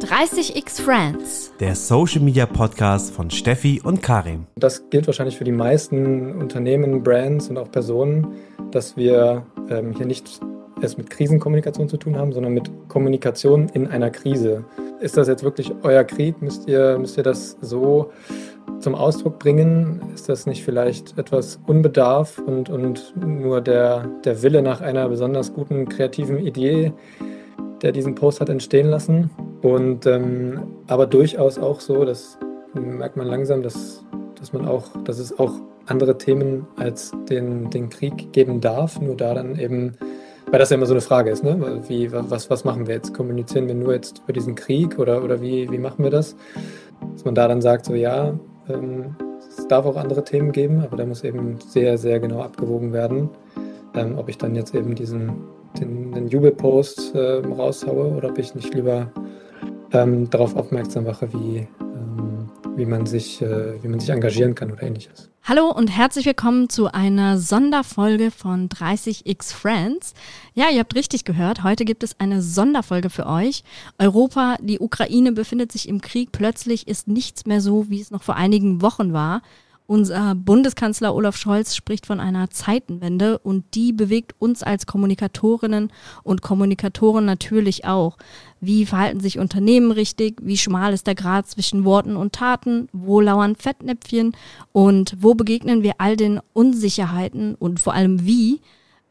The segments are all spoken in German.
30x Friends. Der Social Media Podcast von Steffi und Karim. Das gilt wahrscheinlich für die meisten Unternehmen, Brands und auch Personen, dass wir ähm, hier nicht es mit Krisenkommunikation zu tun haben, sondern mit Kommunikation in einer Krise. Ist das jetzt wirklich euer Krieg? Müsst ihr, müsst ihr das so zum Ausdruck bringen? Ist das nicht vielleicht etwas Unbedarf und, und nur der, der Wille nach einer besonders guten kreativen Idee, der diesen Post hat entstehen lassen? Und ähm, aber durchaus auch so, das merkt man langsam, dass, dass man auch, dass es auch andere Themen als den, den Krieg geben darf, nur da dann eben, weil das ja immer so eine Frage ist, ne? Wie, was, was machen wir jetzt? Kommunizieren wir nur jetzt über diesen Krieg oder, oder wie, wie machen wir das? Dass man da dann sagt, so ja, ähm, es darf auch andere Themen geben, aber da muss eben sehr, sehr genau abgewogen werden, ähm, ob ich dann jetzt eben diesen den, den Jubelpost äh, raushaue oder ob ich nicht lieber ähm, darauf aufmerksam mache, wie, ähm, wie, man sich, äh, wie man sich engagieren kann oder ähnliches. Hallo und herzlich willkommen zu einer Sonderfolge von 30x Friends. Ja, ihr habt richtig gehört, heute gibt es eine Sonderfolge für euch. Europa, die Ukraine befindet sich im Krieg. Plötzlich ist nichts mehr so, wie es noch vor einigen Wochen war. Unser Bundeskanzler Olaf Scholz spricht von einer Zeitenwende und die bewegt uns als Kommunikatorinnen und Kommunikatoren natürlich auch. Wie verhalten sich Unternehmen richtig? Wie schmal ist der Grad zwischen Worten und Taten? Wo lauern Fettnäpfchen? Und wo begegnen wir all den Unsicherheiten und vor allem wie,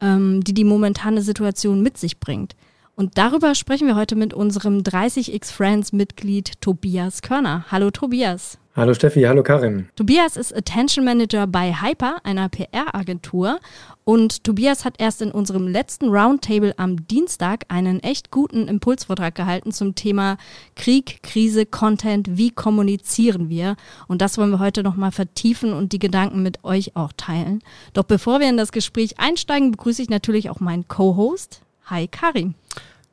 ähm, die die momentane Situation mit sich bringt? Und darüber sprechen wir heute mit unserem 30x Friends Mitglied Tobias Körner. Hallo Tobias. Hallo Steffi, hallo Karin. Tobias ist Attention Manager bei Hyper, einer PR-Agentur. Und Tobias hat erst in unserem letzten Roundtable am Dienstag einen echt guten Impulsvortrag gehalten zum Thema Krieg, Krise, Content, wie kommunizieren wir. Und das wollen wir heute nochmal vertiefen und die Gedanken mit euch auch teilen. Doch bevor wir in das Gespräch einsteigen, begrüße ich natürlich auch meinen Co-Host. Hi Karim.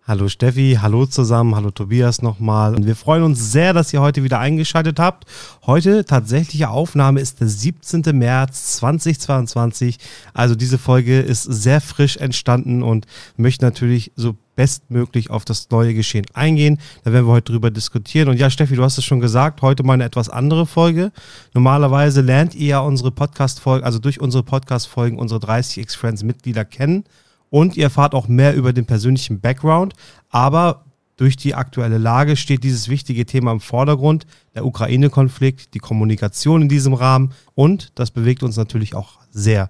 Hallo Steffi, hallo zusammen, hallo Tobias nochmal. Und wir freuen uns sehr, dass ihr heute wieder eingeschaltet habt. Heute tatsächliche Aufnahme ist der 17. März 2022. Also diese Folge ist sehr frisch entstanden und möchte natürlich so bestmöglich auf das neue Geschehen eingehen. Da werden wir heute drüber diskutieren. Und ja, Steffi, du hast es schon gesagt, heute mal eine etwas andere Folge. Normalerweise lernt ihr ja unsere Podcast-Folgen, also durch unsere Podcast-Folgen unsere 30x Friends Mitglieder kennen und ihr erfahrt auch mehr über den persönlichen Background. Aber durch die aktuelle Lage steht dieses wichtige Thema im Vordergrund, der Ukraine-Konflikt, die Kommunikation in diesem Rahmen und das bewegt uns natürlich auch sehr.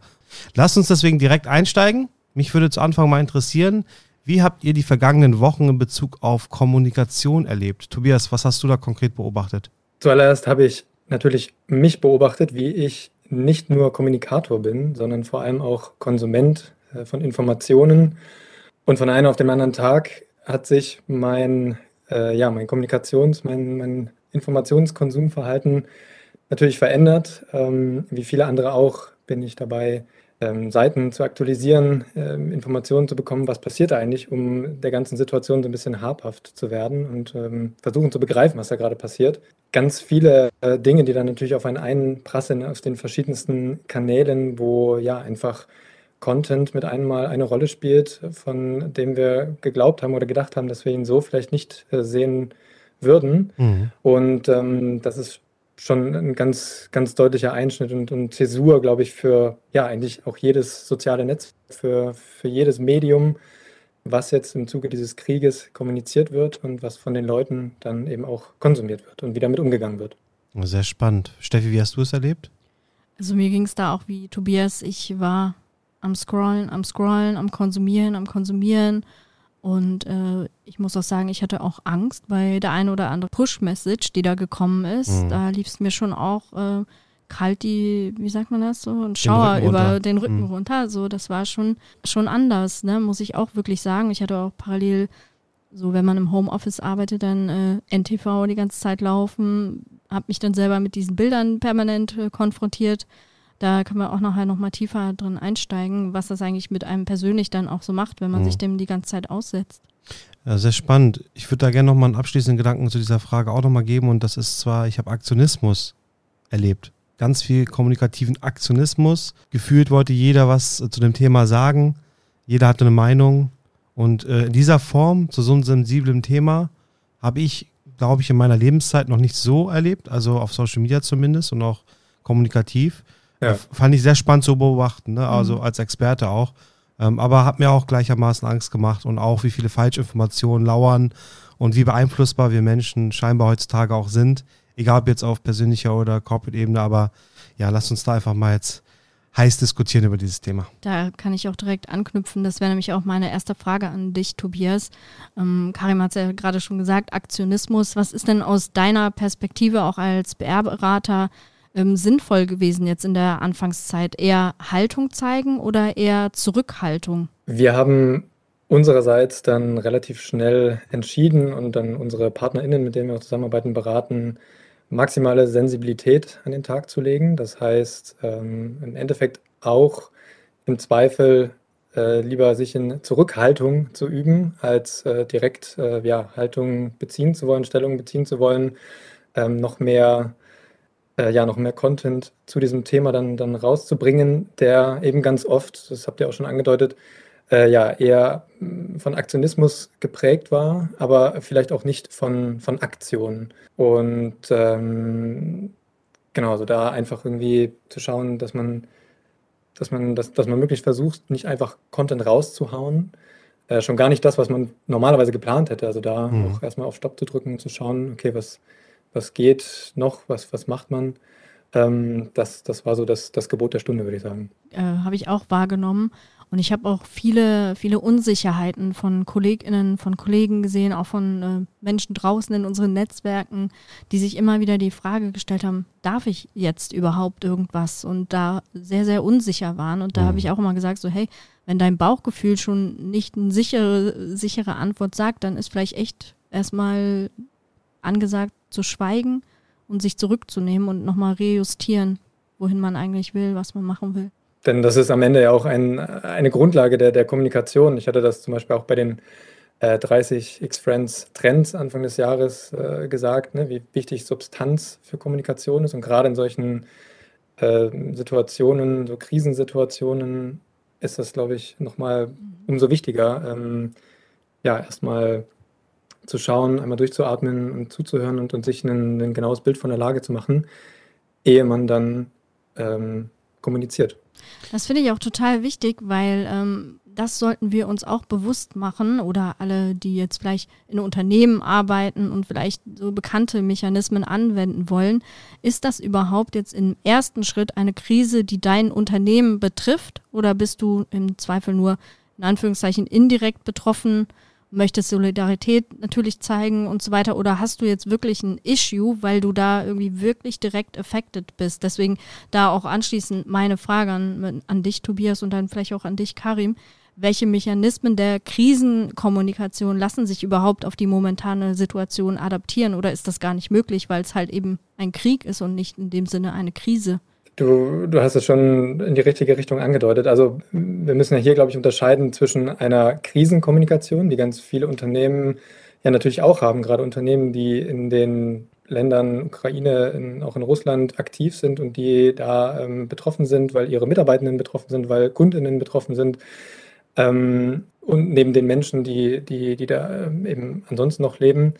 Lasst uns deswegen direkt einsteigen. Mich würde zu Anfang mal interessieren, wie habt ihr die vergangenen Wochen in Bezug auf Kommunikation erlebt? Tobias, was hast du da konkret beobachtet? Zuallererst habe ich natürlich mich beobachtet, wie ich nicht nur Kommunikator bin, sondern vor allem auch Konsument von Informationen. Und von einem auf den anderen Tag hat sich mein, äh, ja, mein Kommunikations-, mein, mein Informationskonsumverhalten natürlich verändert. Ähm, wie viele andere auch bin ich dabei, ähm, Seiten zu aktualisieren, ähm, Informationen zu bekommen, was passiert eigentlich, um der ganzen Situation so ein bisschen habhaft zu werden und ähm, versuchen zu begreifen, was da gerade passiert. Ganz viele äh, Dinge, die dann natürlich auf einen einprasseln aus den verschiedensten Kanälen, wo ja einfach Content mit einmal eine Rolle spielt, von dem wir geglaubt haben oder gedacht haben, dass wir ihn so vielleicht nicht äh, sehen würden. Mhm. Und ähm, das ist schon ein ganz, ganz deutlicher Einschnitt und, und Zäsur, glaube ich, für ja eigentlich auch jedes soziale Netz, für, für jedes Medium, was jetzt im Zuge dieses Krieges kommuniziert wird und was von den Leuten dann eben auch konsumiert wird und wie damit umgegangen wird. Sehr spannend. Steffi, wie hast du es erlebt? Also mir ging es da auch wie Tobias. Ich war am Scrollen, am Scrollen, am Konsumieren, am Konsumieren. Und äh, ich muss auch sagen, ich hatte auch Angst bei der ein oder andere Push-Message, die da gekommen ist. Mhm. Da lief es mir schon auch äh, kalt die, wie sagt man das so, ein Schauer den über den Rücken mhm. runter. So, das war schon, schon anders, ne? muss ich auch wirklich sagen. Ich hatte auch parallel, so wenn man im Homeoffice arbeitet, dann äh, NTV die ganze Zeit laufen, habe mich dann selber mit diesen Bildern permanent äh, konfrontiert. Da können wir auch nachher nochmal tiefer drin einsteigen, was das eigentlich mit einem persönlich dann auch so macht, wenn man mhm. sich dem die ganze Zeit aussetzt. Ja, sehr spannend. Ich würde da gerne nochmal einen abschließenden Gedanken zu dieser Frage auch nochmal geben und das ist zwar, ich habe Aktionismus erlebt. Ganz viel kommunikativen Aktionismus. Gefühlt wollte jeder was zu dem Thema sagen. Jeder hatte eine Meinung. Und äh, in dieser Form, zu so einem sensiblen Thema, habe ich glaube ich, in meiner Lebenszeit noch nicht so erlebt, also auf Social Media zumindest und auch kommunikativ. Ja. Äh, fand ich sehr spannend zu beobachten, ne? also mhm. als Experte auch. Ähm, aber hat mir auch gleichermaßen Angst gemacht und auch, wie viele Falschinformationen lauern und wie beeinflussbar wir Menschen scheinbar heutzutage auch sind. Egal ob jetzt auf persönlicher oder Corporate-Ebene, aber ja, lasst uns da einfach mal jetzt heiß diskutieren über dieses Thema. Da kann ich auch direkt anknüpfen. Das wäre nämlich auch meine erste Frage an dich, Tobias. Ähm, Karim hat es ja gerade schon gesagt, Aktionismus. Was ist denn aus deiner Perspektive auch als BR-Berater ähm, sinnvoll gewesen jetzt in der Anfangszeit? Eher Haltung zeigen oder eher Zurückhaltung? Wir haben unsererseits dann relativ schnell entschieden und dann unsere PartnerInnen, mit denen wir auch zusammenarbeiten, beraten, maximale Sensibilität an den Tag zu legen. Das heißt, ähm, im Endeffekt auch im Zweifel äh, lieber sich in Zurückhaltung zu üben, als äh, direkt äh, ja, Haltung beziehen zu wollen, Stellung beziehen zu wollen, ähm, noch mehr äh, ja, noch mehr Content zu diesem Thema dann, dann rauszubringen, der eben ganz oft, das habt ihr auch schon angedeutet, äh, ja, eher mm, von Aktionismus geprägt war, aber vielleicht auch nicht von, von Aktionen. Und ähm, genau, also da einfach irgendwie zu schauen, dass man, dass man, dass, dass man möglichst versucht, nicht einfach Content rauszuhauen, äh, schon gar nicht das, was man normalerweise geplant hätte. Also da mhm. auch erstmal auf Stopp zu drücken und zu schauen, okay, was, was geht noch, was, was macht man. Ähm, das, das war so das, das Gebot der Stunde, würde ich sagen. Äh, habe ich auch wahrgenommen. Und ich habe auch viele, viele Unsicherheiten von KollegInnen, von Kollegen gesehen, auch von äh, Menschen draußen in unseren Netzwerken, die sich immer wieder die Frage gestellt haben, darf ich jetzt überhaupt irgendwas? Und da sehr, sehr unsicher waren. Und da mhm. habe ich auch immer gesagt, so, hey, wenn dein Bauchgefühl schon nicht eine sichere, sichere Antwort sagt, dann ist vielleicht echt erstmal angesagt zu schweigen und sich zurückzunehmen und nochmal rejustieren, wohin man eigentlich will, was man machen will. Denn das ist am Ende ja auch ein, eine Grundlage der, der Kommunikation. Ich hatte das zum Beispiel auch bei den äh, 30 X-Friends Trends Anfang des Jahres äh, gesagt, ne, wie wichtig Substanz für Kommunikation ist. Und gerade in solchen äh, Situationen, so Krisensituationen, ist das, glaube ich, nochmal umso wichtiger, ähm, ja, erstmal zu schauen, einmal durchzuatmen und zuzuhören und, und sich ein, ein, genaues Bild von der Lage zu machen, ehe man dann ähm, kommuniziert. Das finde ich auch total wichtig, weil ähm, das sollten wir uns auch bewusst machen oder alle, die jetzt vielleicht in Unternehmen arbeiten und vielleicht so bekannte Mechanismen anwenden wollen. Ist das überhaupt jetzt im ersten Schritt eine Krise, die dein Unternehmen betrifft oder bist du im Zweifel nur in Anführungszeichen indirekt betroffen? Möchtest Solidarität natürlich zeigen und so weiter oder hast du jetzt wirklich ein Issue, weil du da irgendwie wirklich direkt affected bist? Deswegen da auch anschließend meine Frage an, an dich, Tobias, und dann vielleicht auch an dich, Karim. Welche Mechanismen der Krisenkommunikation lassen sich überhaupt auf die momentane Situation adaptieren oder ist das gar nicht möglich, weil es halt eben ein Krieg ist und nicht in dem Sinne eine Krise? Du, du hast es schon in die richtige Richtung angedeutet. Also wir müssen ja hier, glaube ich, unterscheiden zwischen einer Krisenkommunikation, die ganz viele Unternehmen ja natürlich auch haben, gerade Unternehmen, die in den Ländern Ukraine, in, auch in Russland aktiv sind und die da ähm, betroffen sind, weil ihre Mitarbeitenden betroffen sind, weil Kundinnen betroffen sind. Ähm, und neben den Menschen, die, die, die da ähm, eben ansonsten noch leben.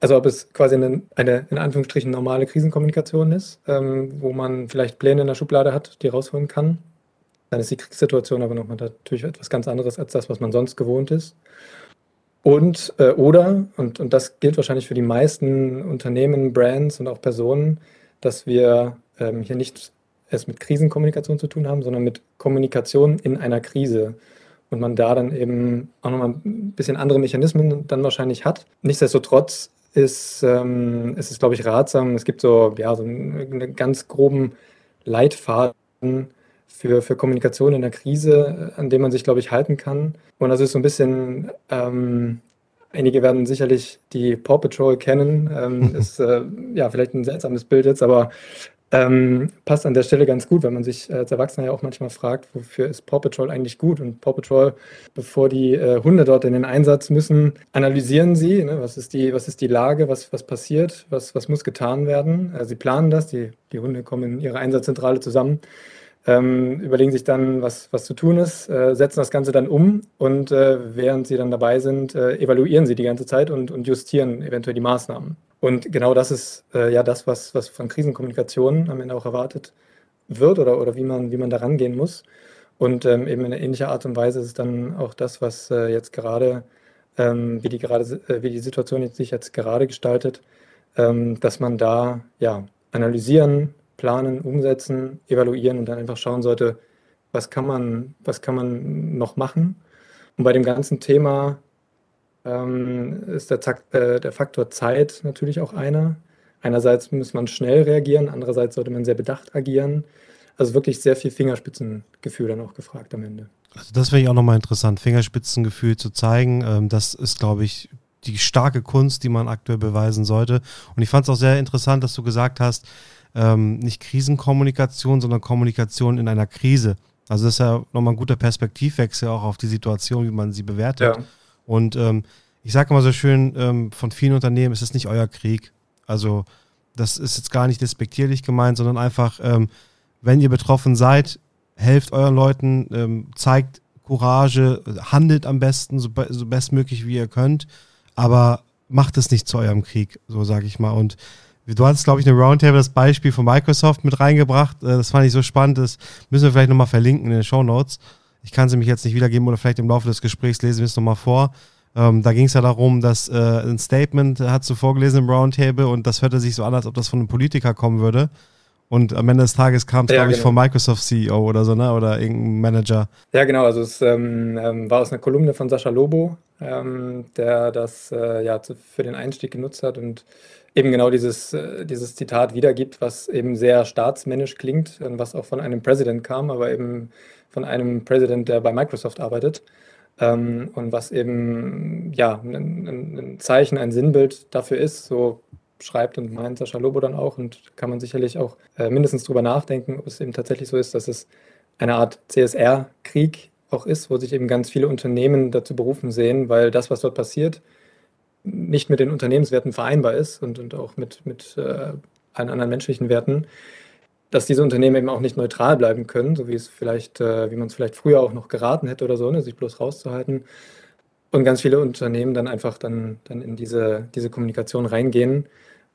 Also ob es quasi eine, eine in Anführungsstrichen normale Krisenkommunikation ist, ähm, wo man vielleicht Pläne in der Schublade hat, die rausholen kann. Dann ist die Kriegssituation aber nochmal natürlich etwas ganz anderes als das, was man sonst gewohnt ist. Und äh, oder, und, und das gilt wahrscheinlich für die meisten Unternehmen, Brands und auch Personen, dass wir ähm, hier nicht es mit Krisenkommunikation zu tun haben, sondern mit Kommunikation in einer Krise. Und man da dann eben auch nochmal ein bisschen andere Mechanismen dann wahrscheinlich hat. Nichtsdestotrotz ist, ähm, ist es, glaube ich, ratsam. Es gibt so, ja, so einen ganz groben Leitfaden für, für Kommunikation in der Krise, an dem man sich, glaube ich, halten kann. Und das ist so ein bisschen, ähm, einige werden sicherlich die Paw Patrol kennen. Ähm, ist äh, ja vielleicht ein seltsames Bild jetzt, aber ähm, passt an der Stelle ganz gut, wenn man sich als Erwachsener ja auch manchmal fragt, wofür ist Paw Patrol eigentlich gut? Und Paw Patrol, bevor die äh, Hunde dort in den Einsatz müssen, analysieren sie, ne, was, ist die, was ist die Lage, was, was passiert, was, was muss getan werden. Äh, sie planen das, die, die Hunde kommen in ihre Einsatzzentrale zusammen ähm, überlegen sich dann, was, was zu tun ist, äh, setzen das Ganze dann um und äh, während sie dann dabei sind, äh, evaluieren sie die ganze Zeit und, und justieren eventuell die Maßnahmen. Und genau das ist äh, ja das, was, was von Krisenkommunikation am Ende auch erwartet wird oder, oder wie, man, wie man da rangehen muss. Und ähm, eben in ähnlicher Art und Weise ist es dann auch das, was äh, jetzt gerade, ähm, wie, die gerade äh, wie die Situation sich jetzt gerade gestaltet, ähm, dass man da ja analysieren, planen, umsetzen, evaluieren und dann einfach schauen sollte, was kann man, was kann man noch machen. Und bei dem ganzen Thema ähm, ist der, äh, der Faktor Zeit natürlich auch einer. Einerseits muss man schnell reagieren, andererseits sollte man sehr bedacht agieren. Also wirklich sehr viel Fingerspitzengefühl dann auch gefragt am Ende. Also das wäre ich auch nochmal interessant, Fingerspitzengefühl zu zeigen. Ähm, das ist, glaube ich, die starke Kunst, die man aktuell beweisen sollte. Und ich fand es auch sehr interessant, dass du gesagt hast, ähm, nicht Krisenkommunikation, sondern Kommunikation in einer Krise. Also das ist ja nochmal ein guter Perspektivwechsel auch auf die Situation, wie man sie bewertet. Ja. Und ähm, ich sage immer so schön, ähm, von vielen Unternehmen ist es nicht euer Krieg. Also das ist jetzt gar nicht despektierlich gemeint, sondern einfach, ähm, wenn ihr betroffen seid, helft euren Leuten, ähm, zeigt Courage, handelt am besten, so, so bestmöglich wie ihr könnt, aber macht es nicht zu eurem Krieg, so sage ich mal. Und Du hattest, glaube ich, eine Roundtable das Beispiel von Microsoft mit reingebracht. Äh, das fand ich so spannend. Das müssen wir vielleicht nochmal verlinken in den Show Notes. Ich kann sie mich jetzt nicht wiedergeben oder vielleicht im Laufe des Gesprächs lesen wir es nochmal vor. Ähm, da ging es ja darum, dass äh, ein Statement hat du vorgelesen im Roundtable und das hörte sich so an, als ob das von einem Politiker kommen würde. Und am Ende des Tages kam es, ja, glaube ich, genau. vom Microsoft CEO oder so, ne? Oder irgendein Manager. Ja, genau. Also es ähm, ähm war aus einer Kolumne von Sascha Lobo, ähm, der das äh, ja für den Einstieg genutzt hat und eben genau dieses, äh, dieses Zitat wiedergibt, was eben sehr staatsmännisch klingt, was auch von einem Präsident kam, aber eben von einem Präsident, der bei Microsoft arbeitet. Ähm, und was eben ja ein, ein, Zeichen, ein Sinnbild dafür ist, so schreibt und meint Sascha Lobo dann auch und kann man sicherlich auch äh, mindestens drüber nachdenken, ob es eben tatsächlich so ist, dass es eine Art CSR-Krieg auch ist, wo sich eben ganz viele Unternehmen dazu berufen sehen, weil das, was dort passiert, nicht mit den Unternehmenswerten vereinbar ist und, und auch mit, mit äh, allen anderen menschlichen Werten, dass diese Unternehmen eben auch nicht neutral bleiben können, so wie es vielleicht, äh, wie man es vielleicht früher auch noch geraten hätte oder so, ne, sich bloß rauszuhalten. Und ganz viele Unternehmen dann einfach dann, dann in diese, diese Kommunikation reingehen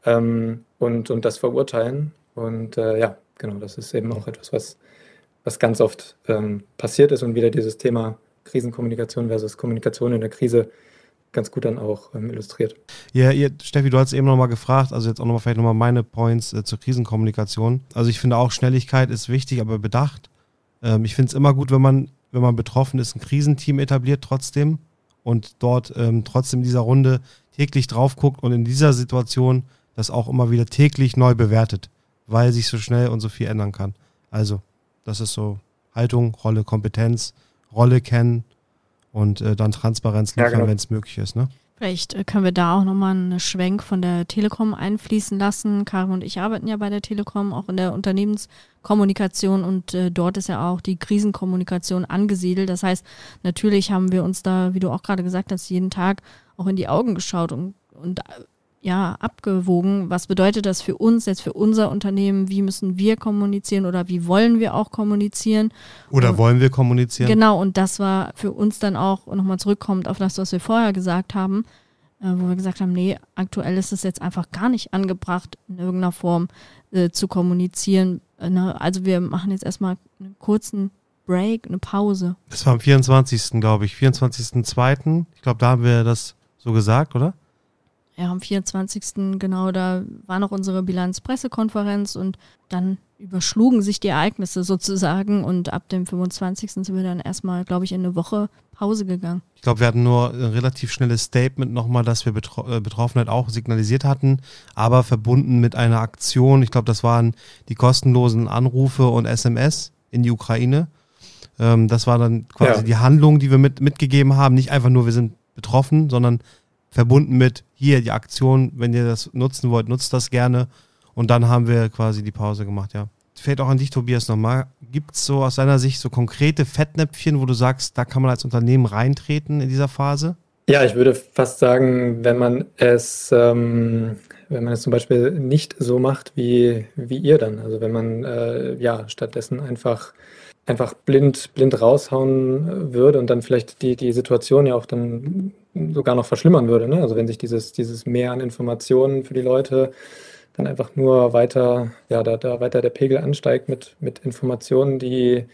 ähm, und, und das verurteilen. Und äh, ja, genau, das ist eben auch etwas, was, was ganz oft ähm, passiert ist und wieder dieses Thema Krisenkommunikation versus Kommunikation in der Krise ganz gut dann auch ähm, illustriert. Ja, ihr, Steffi, du hast eben nochmal gefragt, also jetzt auch nochmal vielleicht nochmal meine Points äh, zur Krisenkommunikation. Also ich finde auch Schnelligkeit ist wichtig, aber bedacht. Ähm, ich finde es immer gut, wenn man, wenn man betroffen ist, ein Krisenteam etabliert trotzdem und dort ähm, trotzdem in dieser Runde täglich drauf guckt und in dieser Situation das auch immer wieder täglich neu bewertet, weil sich so schnell und so viel ändern kann. Also, das ist so Haltung, Rolle, Kompetenz, Rolle kennen, und äh, dann Transparenz liefern, ja, genau. wenn es möglich ist. Ne? Vielleicht äh, können wir da auch nochmal einen Schwenk von der Telekom einfließen lassen. Karin und ich arbeiten ja bei der Telekom auch in der Unternehmenskommunikation und äh, dort ist ja auch die Krisenkommunikation angesiedelt. Das heißt, natürlich haben wir uns da, wie du auch gerade gesagt hast, jeden Tag auch in die Augen geschaut und, und ja, abgewogen. Was bedeutet das für uns, jetzt für unser Unternehmen? Wie müssen wir kommunizieren oder wie wollen wir auch kommunizieren? Oder und, wollen wir kommunizieren? Genau, und das war für uns dann auch nochmal zurückkommend auf das, was wir vorher gesagt haben, äh, wo wir gesagt haben, nee, aktuell ist es jetzt einfach gar nicht angebracht, in irgendeiner Form äh, zu kommunizieren. Äh, ne? Also wir machen jetzt erstmal einen kurzen Break, eine Pause. Das war am 24. glaube ich, 24.02. Ich glaube, da haben wir das so gesagt, oder? Ja, am 24. genau, da war noch unsere Bilanzpressekonferenz und dann überschlugen sich die Ereignisse sozusagen und ab dem 25. sind wir dann erstmal, glaube ich, in eine Woche Pause gegangen. Ich glaube, wir hatten nur ein relativ schnelles Statement nochmal, dass wir Betro äh, Betroffenheit auch signalisiert hatten, aber verbunden mit einer Aktion. Ich glaube, das waren die kostenlosen Anrufe und SMS in die Ukraine. Ähm, das war dann quasi ja. die Handlung, die wir mit, mitgegeben haben. Nicht einfach nur, wir sind betroffen, sondern verbunden mit hier die Aktion, wenn ihr das nutzen wollt, nutzt das gerne. Und dann haben wir quasi die Pause gemacht, ja. Fällt auch an dich, Tobias, nochmal. Gibt es so aus deiner Sicht so konkrete Fettnäpfchen, wo du sagst, da kann man als Unternehmen reintreten in dieser Phase? Ja, ich würde fast sagen, wenn man es, ähm, wenn man es zum Beispiel nicht so macht wie, wie ihr dann. Also wenn man äh, ja stattdessen einfach, einfach blind, blind raushauen würde und dann vielleicht die, die Situation ja auch dann sogar noch verschlimmern würde. Ne? Also wenn sich dieses, dieses Mehr an Informationen für die Leute dann einfach nur weiter, ja, da, da weiter der Pegel ansteigt mit, mit Informationen, die,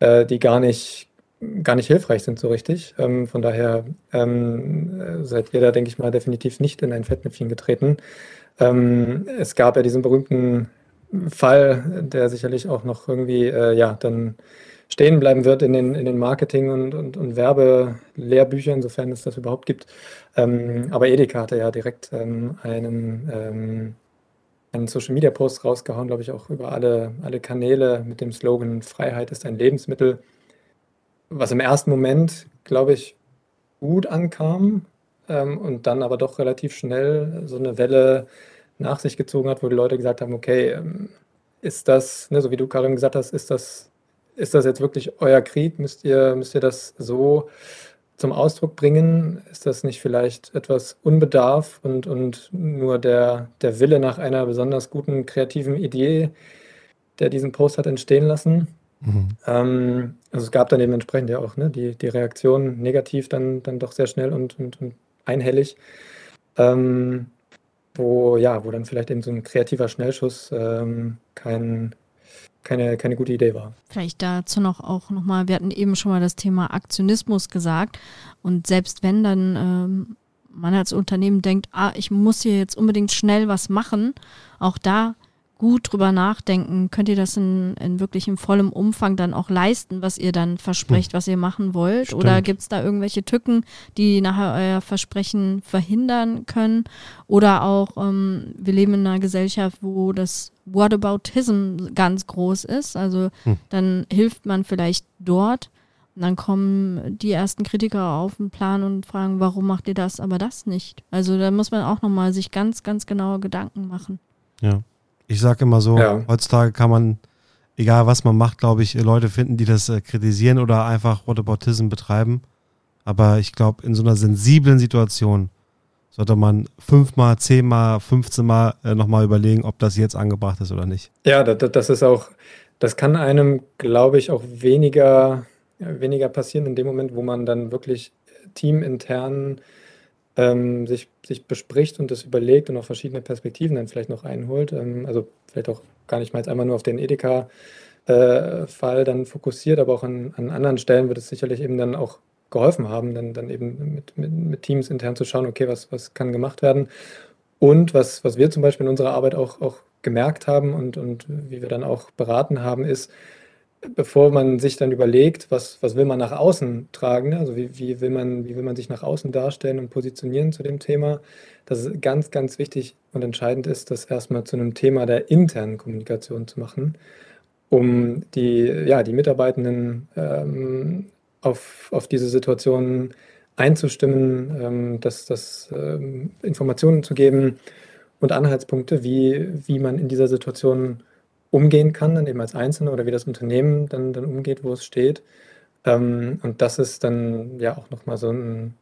äh, die gar nicht, gar nicht hilfreich sind so richtig. Ähm, von daher ähm, seid ihr da, denke ich mal, definitiv nicht in ein Fettnäpfchen getreten. Ähm, es gab ja diesen berühmten Fall, der sicherlich auch noch irgendwie, äh, ja, dann stehen bleiben wird in den, in den Marketing- und, und, und Werbelehrbüchern, sofern es das überhaupt gibt. Ähm, aber Edeka hatte ja direkt ähm, einen, ähm, einen Social-Media-Post rausgehauen, glaube ich, auch über alle, alle Kanäle mit dem Slogan Freiheit ist ein Lebensmittel was im ersten Moment, glaube ich, gut ankam ähm, und dann aber doch relativ schnell so eine Welle nach sich gezogen hat, wo die Leute gesagt haben, okay, ähm, ist das, ne, so wie du Karim gesagt hast, ist das, ist das jetzt wirklich euer Krieg? Müsst ihr, müsst ihr das so zum Ausdruck bringen? Ist das nicht vielleicht etwas Unbedarf und, und nur der, der Wille nach einer besonders guten kreativen Idee, der diesen Post hat entstehen lassen? Mhm. Ähm, also es gab dann eben entsprechend ja auch ne, die, die Reaktion negativ dann, dann doch sehr schnell und, und, und einhellig. Ähm, wo, ja, wo dann vielleicht eben so ein kreativer Schnellschuss ähm, kein, keine, keine gute Idee war. Vielleicht dazu noch auch nochmal, wir hatten eben schon mal das Thema Aktionismus gesagt. Und selbst wenn dann ähm, man als Unternehmen denkt, ah, ich muss hier jetzt unbedingt schnell was machen, auch da gut drüber nachdenken, könnt ihr das in, in wirklich in vollem Umfang dann auch leisten, was ihr dann versprecht, hm. was ihr machen wollt? Stimmt. Oder gibt es da irgendwelche Tücken, die nachher euer Versprechen verhindern können? Oder auch, ähm, wir leben in einer Gesellschaft, wo das Whataboutism ganz groß ist. Also hm. dann hilft man vielleicht dort. Und dann kommen die ersten Kritiker auf den Plan und fragen, warum macht ihr das, aber das nicht? Also da muss man auch nochmal sich ganz, ganz genaue Gedanken machen. Ja. Ich sage immer so, ja. heutzutage kann man, egal was man macht, glaube ich, Leute finden, die das äh, kritisieren oder einfach Whataboutism betreiben. Aber ich glaube, in so einer sensiblen Situation sollte man fünfmal, zehnmal, 15 Mal äh, nochmal überlegen, ob das jetzt angebracht ist oder nicht. Ja, das, das ist auch, das kann einem, glaube ich, auch weniger, weniger passieren in dem Moment, wo man dann wirklich teamintern ähm, sich, sich bespricht und das überlegt und auch verschiedene Perspektiven dann vielleicht noch einholt. Ähm, also vielleicht auch gar nicht mal jetzt einmal nur auf den Edeka-Fall äh, dann fokussiert, aber auch an, an anderen Stellen wird es sicherlich eben dann auch geholfen haben, dann, dann eben mit, mit, mit Teams intern zu schauen, okay, was, was kann gemacht werden. Und was, was wir zum Beispiel in unserer Arbeit auch, auch gemerkt haben und, und wie wir dann auch beraten haben, ist, bevor man sich dann überlegt, was, was will man nach außen tragen, ne? also wie, wie, will man, wie will man sich nach außen darstellen und positionieren zu dem Thema, dass es ganz, ganz wichtig und entscheidend ist, das erstmal zu einem Thema der internen Kommunikation zu machen, um die, ja, die Mitarbeitenden ähm, auf, auf diese Situation einzustimmen, ähm, dass, dass ähm, Informationen zu geben und Anhaltspunkte, wie, wie man in dieser Situation umgehen kann, dann eben als Einzelner oder wie das Unternehmen dann, dann umgeht, wo es steht. Ähm, und das ist dann ja auch nochmal so ein,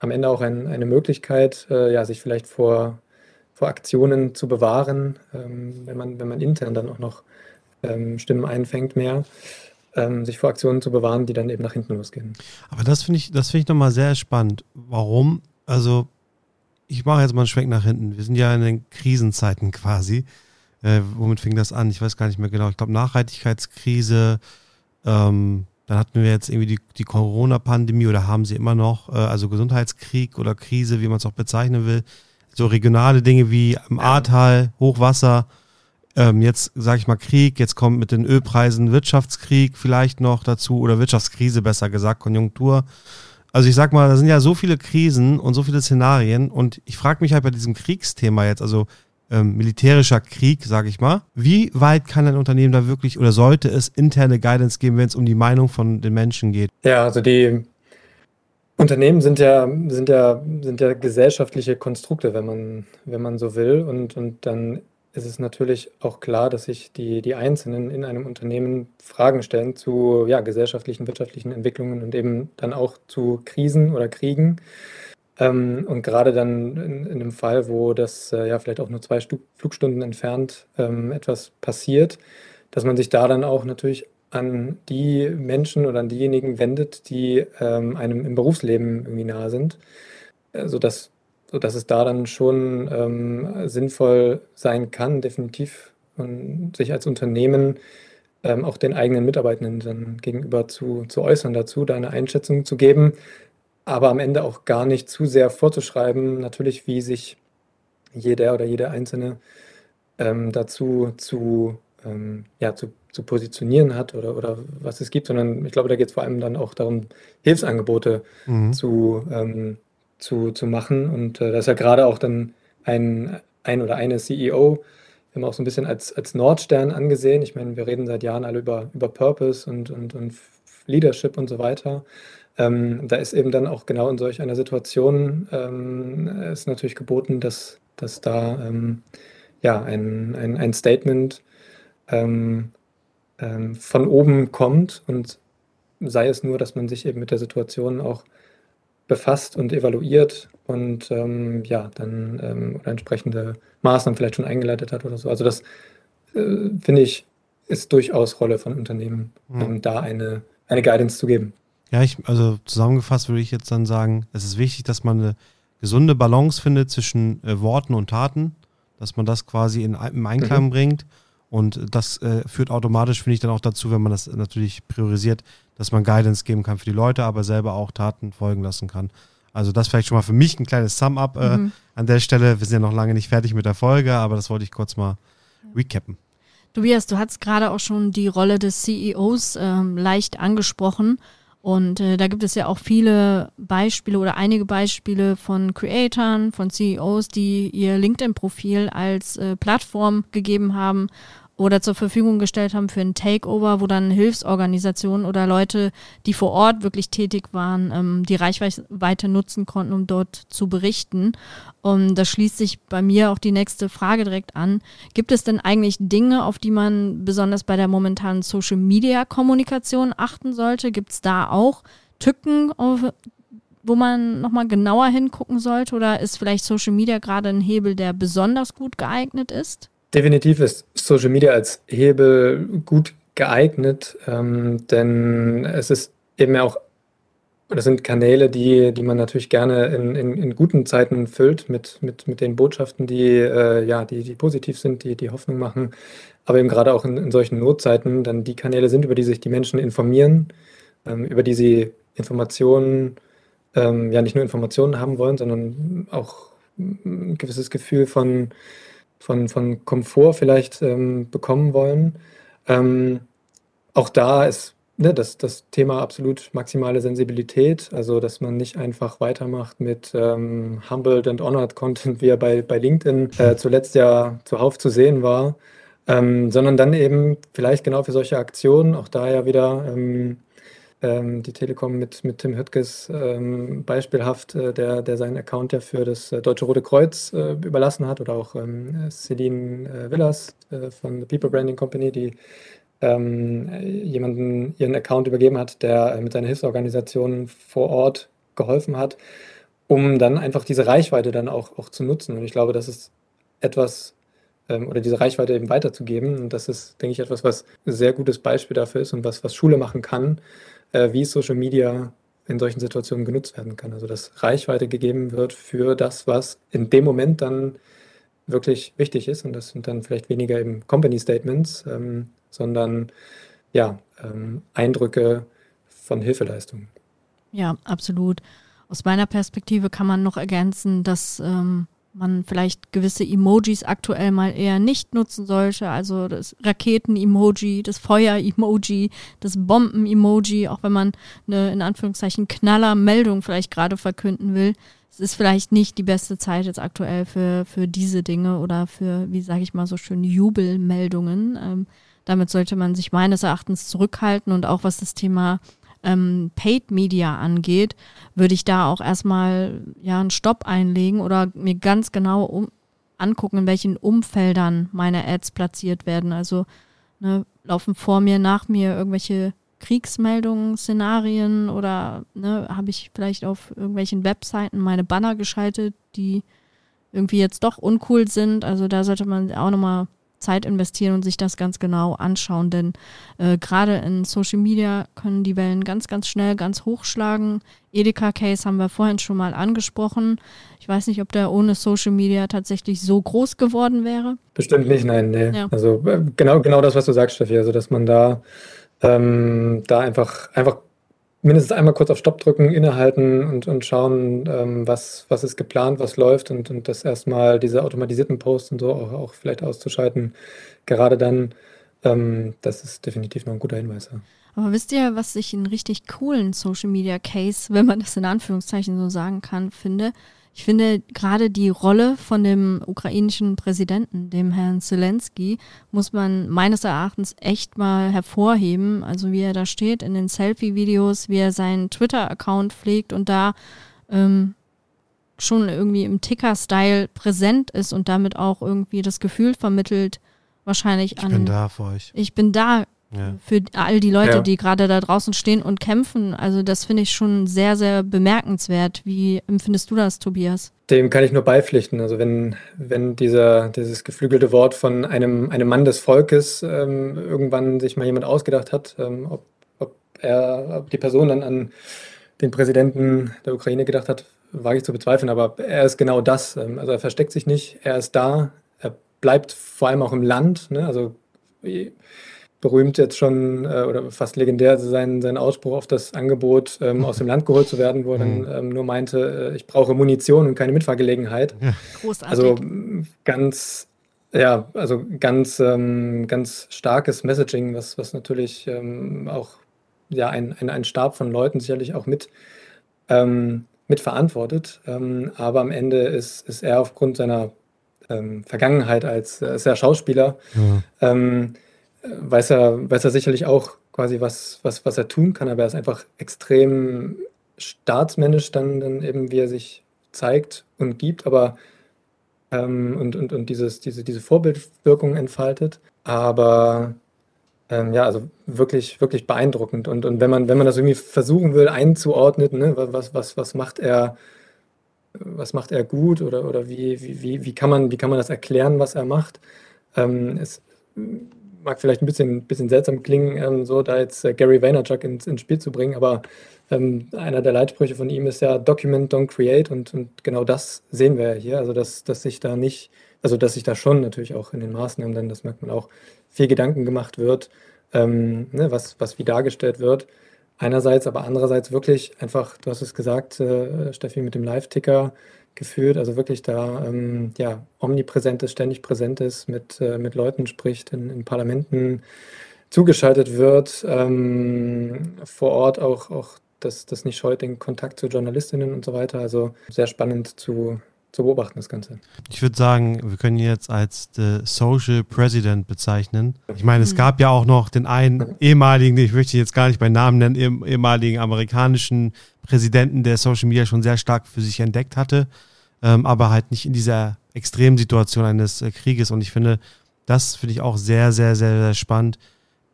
am Ende auch ein, eine Möglichkeit, äh, ja, sich vielleicht vor, vor Aktionen zu bewahren, ähm, wenn, man, wenn man intern dann auch noch ähm, Stimmen einfängt mehr. Ähm, sich vor Aktionen zu bewahren, die dann eben nach hinten losgehen. Aber das finde ich, das finde ich nochmal sehr spannend. Warum? Also, ich mache jetzt mal einen Schwenk nach hinten. Wir sind ja in den Krisenzeiten quasi äh, womit fing das an? Ich weiß gar nicht mehr genau. Ich glaube, Nachhaltigkeitskrise, ähm, dann hatten wir jetzt irgendwie die, die Corona-Pandemie oder haben sie immer noch, äh, also Gesundheitskrieg oder Krise, wie man es auch bezeichnen will. So regionale Dinge wie im Ahrtal, Hochwasser, ähm, jetzt sage ich mal Krieg, jetzt kommt mit den Ölpreisen Wirtschaftskrieg vielleicht noch dazu oder Wirtschaftskrise besser gesagt, Konjunktur. Also ich sag mal, da sind ja so viele Krisen und so viele Szenarien und ich frage mich halt bei diesem Kriegsthema jetzt, also ähm, militärischer Krieg, sage ich mal. Wie weit kann ein Unternehmen da wirklich oder sollte es interne Guidance geben, wenn es um die Meinung von den Menschen geht? Ja, also die Unternehmen sind ja, sind ja, sind ja gesellschaftliche Konstrukte, wenn man, wenn man so will. Und, und dann ist es natürlich auch klar, dass sich die, die Einzelnen in einem Unternehmen Fragen stellen zu ja, gesellschaftlichen, wirtschaftlichen Entwicklungen und eben dann auch zu Krisen oder Kriegen. Ähm, und gerade dann in, in, einem Fall, wo das äh, ja vielleicht auch nur zwei Stu Flugstunden entfernt ähm, etwas passiert, dass man sich da dann auch natürlich an die Menschen oder an diejenigen wendet, die ähm, einem im Berufsleben irgendwie nahe sind, äh, sodass sodass es da dann schon ähm, sinnvoll sein kann, definitiv und sich als Unternehmen ähm, auch den eigenen Mitarbeitenden dann gegenüber zu, zu äußern dazu, da eine Einschätzung zu geben, aber am Ende auch gar nicht zu sehr vorzuschreiben, natürlich, wie sich jeder oder jede Einzelne ähm, dazu zu, ähm, ja, zu, zu positionieren hat oder, oder was es gibt, sondern ich glaube, da geht es vor allem dann auch darum, Hilfsangebote mhm. zu, ähm, zu, zu machen. Und äh, das ist ja gerade auch dann ein, ein oder eine CEO, haben auch so ein bisschen als, als Nordstern angesehen. Ich meine, wir reden seit Jahren alle über, über Purpose und, und, und Leadership und so weiter. Ähm, da ist eben dann auch genau in solch einer Situation ähm, ist natürlich geboten, dass, dass da ähm, ja, ein, ein, ein Statement ähm, ähm, von oben kommt und sei es nur, dass man sich eben mit der Situation auch befasst und evaluiert und ähm, ja, dann oder entsprechende Maßnahmen vielleicht schon eingeleitet hat oder so. Also das äh, finde ich, ist durchaus Rolle von Unternehmen, mhm. da eine, eine Guidance zu geben. Ja, ich, also zusammengefasst würde ich jetzt dann sagen, es ist wichtig, dass man eine gesunde Balance findet zwischen äh, Worten und Taten, dass man das quasi in, im Einklang mhm. bringt. Und das äh, führt automatisch, finde ich, dann auch dazu, wenn man das natürlich priorisiert, dass man Guidance geben kann für die Leute, aber selber auch Taten folgen lassen kann. Also das vielleicht schon mal für mich ein kleines Sum-up äh, mhm. an der Stelle. Wir sind ja noch lange nicht fertig mit der Folge, aber das wollte ich kurz mal recappen. Tobias, du hast gerade auch schon die Rolle des CEOs ähm, leicht angesprochen. Und äh, da gibt es ja auch viele Beispiele oder einige Beispiele von Creatoren, von CEOs, die ihr LinkedIn-Profil als äh, Plattform gegeben haben, oder zur Verfügung gestellt haben für ein Takeover, wo dann Hilfsorganisationen oder Leute, die vor Ort wirklich tätig waren, ähm, die Reichweite nutzen konnten, um dort zu berichten. Und da schließt sich bei mir auch die nächste Frage direkt an. Gibt es denn eigentlich Dinge, auf die man besonders bei der momentanen Social-Media-Kommunikation achten sollte? Gibt es da auch Tücken, auf, wo man nochmal genauer hingucken sollte? Oder ist vielleicht Social Media gerade ein Hebel, der besonders gut geeignet ist? Definitiv ist Social Media als Hebel gut geeignet, ähm, denn es ist eben auch, das sind Kanäle, die, die man natürlich gerne in, in, in guten Zeiten füllt mit, mit, mit den Botschaften, die, äh, ja, die, die positiv sind, die, die Hoffnung machen, aber eben gerade auch in, in solchen Notzeiten dann die Kanäle sind, über die sich die Menschen informieren, ähm, über die sie Informationen, ähm, ja nicht nur Informationen haben wollen, sondern auch ein gewisses Gefühl von von, von Komfort vielleicht ähm, bekommen wollen. Ähm, auch da ist ne, das, das Thema absolut maximale Sensibilität, also dass man nicht einfach weitermacht mit ähm, Humbled and Honored Content, wie er bei, bei LinkedIn äh, zuletzt ja zuhauf zu sehen war, ähm, sondern dann eben vielleicht genau für solche Aktionen, auch da ja wieder ähm, die Telekom mit, mit Tim Höttges ähm, beispielhaft, äh, der, der seinen Account ja für das äh, Deutsche Rote Kreuz äh, überlassen hat oder auch ähm, Celine äh, Villas äh, von The People Branding Company, die ähm, jemanden ihren Account übergeben hat, der äh, mit seiner Hilfsorganisation vor Ort geholfen hat, um dann einfach diese Reichweite dann auch, auch zu nutzen. Und ich glaube, das ist etwas, ähm, oder diese Reichweite eben weiterzugeben. Und das ist, denke ich, etwas, was ein sehr gutes Beispiel dafür ist und was, was Schule machen kann, äh, wie Social Media in solchen Situationen genutzt werden kann. Also dass Reichweite gegeben wird für das, was in dem Moment dann wirklich wichtig ist. Und das sind dann vielleicht weniger eben Company Statements, ähm, sondern ja, ähm, Eindrücke von Hilfeleistungen. Ja, absolut. Aus meiner Perspektive kann man noch ergänzen, dass ähm, man vielleicht gewisse Emojis aktuell mal eher nicht nutzen sollte. Also das Raketen-Emoji, das Feuer-Emoji, das Bomben-Emoji, auch wenn man eine in Anführungszeichen Knaller-Meldung vielleicht gerade verkünden will. Es ist vielleicht nicht die beste Zeit jetzt aktuell für, für diese Dinge oder für, wie sage ich mal so schön, Jubelmeldungen. Ähm, damit sollte man sich meines Erachtens zurückhalten und auch was das Thema ähm, Paid Media angeht, würde ich da auch erstmal ja einen Stopp einlegen oder mir ganz genau um, angucken, in welchen Umfeldern meine Ads platziert werden. Also ne, laufen vor mir, nach mir irgendwelche Kriegsmeldungen, Szenarien oder ne, habe ich vielleicht auf irgendwelchen Webseiten meine Banner geschaltet, die irgendwie jetzt doch uncool sind. Also da sollte man auch nochmal Zeit investieren und sich das ganz genau anschauen, denn äh, gerade in Social Media können die Wellen ganz, ganz schnell ganz hochschlagen. Edeka-Case haben wir vorhin schon mal angesprochen. Ich weiß nicht, ob der ohne Social Media tatsächlich so groß geworden wäre. Bestimmt nicht, nein, nee. Ja. Also äh, genau, genau das, was du sagst, Steffi, also dass man da, ähm, da einfach, einfach mindestens einmal kurz auf Stopp drücken, innehalten und, und schauen, ähm, was, was ist geplant, was läuft und, und das erstmal diese automatisierten Posts und so auch, auch vielleicht auszuschalten. Gerade dann, ähm, das ist definitiv noch ein guter Hinweis. Ja. Aber wisst ihr, was ich einen richtig coolen Social Media Case, wenn man das in Anführungszeichen so sagen kann, finde? Ich finde gerade die Rolle von dem ukrainischen Präsidenten, dem Herrn Zelensky, muss man meines Erachtens echt mal hervorheben. Also wie er da steht in den Selfie-Videos, wie er seinen Twitter-Account pflegt und da ähm, schon irgendwie im Ticker-Style präsent ist und damit auch irgendwie das Gefühl vermittelt, wahrscheinlich ich an. Ich bin da für euch. Ich bin da ja. für all die Leute, ja. die gerade da draußen stehen und kämpfen. Also das finde ich schon sehr, sehr bemerkenswert. Wie empfindest du das, Tobias? Dem kann ich nur beipflichten. Also wenn, wenn dieser, dieses geflügelte Wort von einem, einem Mann des Volkes ähm, irgendwann sich mal jemand ausgedacht hat, ähm, ob, ob er, ob die Person dann an den Präsidenten der Ukraine gedacht hat, wage ich zu bezweifeln, aber er ist genau das. Ähm, also er versteckt sich nicht, er ist da, er bleibt vor allem auch im Land. Ne? Also berühmt jetzt schon äh, oder fast legendär sein, sein Ausspruch auf das Angebot, ähm, aus dem Land geholt zu werden, wo er dann mhm. ähm, nur meinte, äh, ich brauche Munition und keine Mitfahrgelegenheit. Ja. Großartig. Also ganz, ja, also ganz, ähm, ganz starkes Messaging, was, was natürlich ähm, auch ja, ein, ein, ein Stab von Leuten sicherlich auch mit, ähm, mitverantwortet. Ähm, aber am Ende ist, ist er aufgrund seiner Vergangenheit als äh, sehr Schauspieler ja weiß er, weiß er sicherlich auch quasi, was, was, was er tun kann, aber er ist einfach extrem staatsmännisch dann, dann eben, wie er sich zeigt und gibt, aber ähm, und, und, und dieses, diese, diese Vorbildwirkung entfaltet. Aber ähm, ja, also wirklich, wirklich beeindruckend. Und, und wenn man, wenn man das irgendwie versuchen will, einzuordnen, ne, was, was, was macht er, was macht er gut oder, oder wie, wie, wie, kann man, wie kann man das erklären, was er macht? Ähm, es, mag vielleicht ein bisschen, bisschen seltsam klingen, ähm, so da jetzt äh, Gary Vaynerchuk ins, ins Spiel zu bringen, aber ähm, einer der Leitsprüche von ihm ist ja Document, don't create und, und genau das sehen wir ja hier, also dass, dass sich da nicht, also dass sich da schon natürlich auch in den Maßnahmen, dann das merkt man auch, viel Gedanken gemacht wird, ähm, ne, was, was wie dargestellt wird. Einerseits, aber andererseits wirklich einfach, du hast es gesagt, äh, Steffi, mit dem Live-Ticker, geführt, also wirklich da ähm, ja, omnipräsent ist, ständig präsent ist, mit, äh, mit Leuten spricht, in, in Parlamenten zugeschaltet wird, ähm, vor Ort auch, auch das, das nicht scheut, den Kontakt zu Journalistinnen und so weiter. Also sehr spannend zu, zu beobachten, das Ganze. Ich würde sagen, wir können ihn jetzt als The Social President bezeichnen. Ich meine, es mhm. gab ja auch noch den einen ehemaligen, ich möchte jetzt gar nicht bei Namen nennen, ehemaligen amerikanischen Präsidenten, der Social Media schon sehr stark für sich entdeckt hatte, ähm, aber halt nicht in dieser extremen Situation eines äh, Krieges. Und ich finde, das finde ich auch sehr, sehr, sehr, sehr spannend.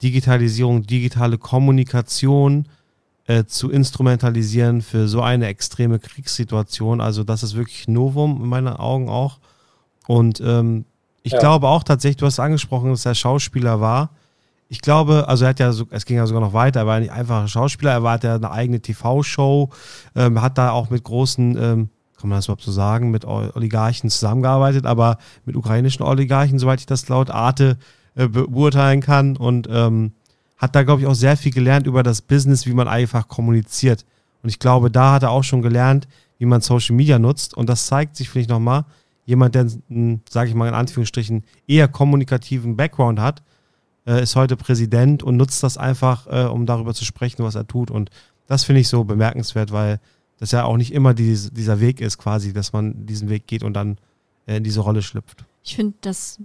Digitalisierung, digitale Kommunikation äh, zu instrumentalisieren für so eine extreme Kriegssituation. Also das ist wirklich Novum in meinen Augen auch. Und ähm, ich ja. glaube auch tatsächlich, du hast angesprochen, dass er Schauspieler war ich glaube, also er hat ja, so, es ging ja sogar noch weiter, er war nicht einfach ein Schauspieler, er war ja eine eigene TV-Show, ähm, hat da auch mit großen, ähm, kann man das überhaupt so sagen, mit Oligarchen zusammengearbeitet, aber mit ukrainischen Oligarchen, soweit ich das laut Arte äh, beurteilen kann und ähm, hat da, glaube ich, auch sehr viel gelernt über das Business, wie man einfach kommuniziert. Und ich glaube, da hat er auch schon gelernt, wie man Social Media nutzt. Und das zeigt sich, finde ich, nochmal, jemand, der, sage ich mal in Anführungsstrichen, eher kommunikativen Background hat, äh, ist heute Präsident und nutzt das einfach, äh, um darüber zu sprechen, was er tut. Und das finde ich so bemerkenswert, weil das ja auch nicht immer dies, dieser Weg ist, quasi, dass man diesen Weg geht und dann äh, in diese Rolle schlüpft. Ich finde, das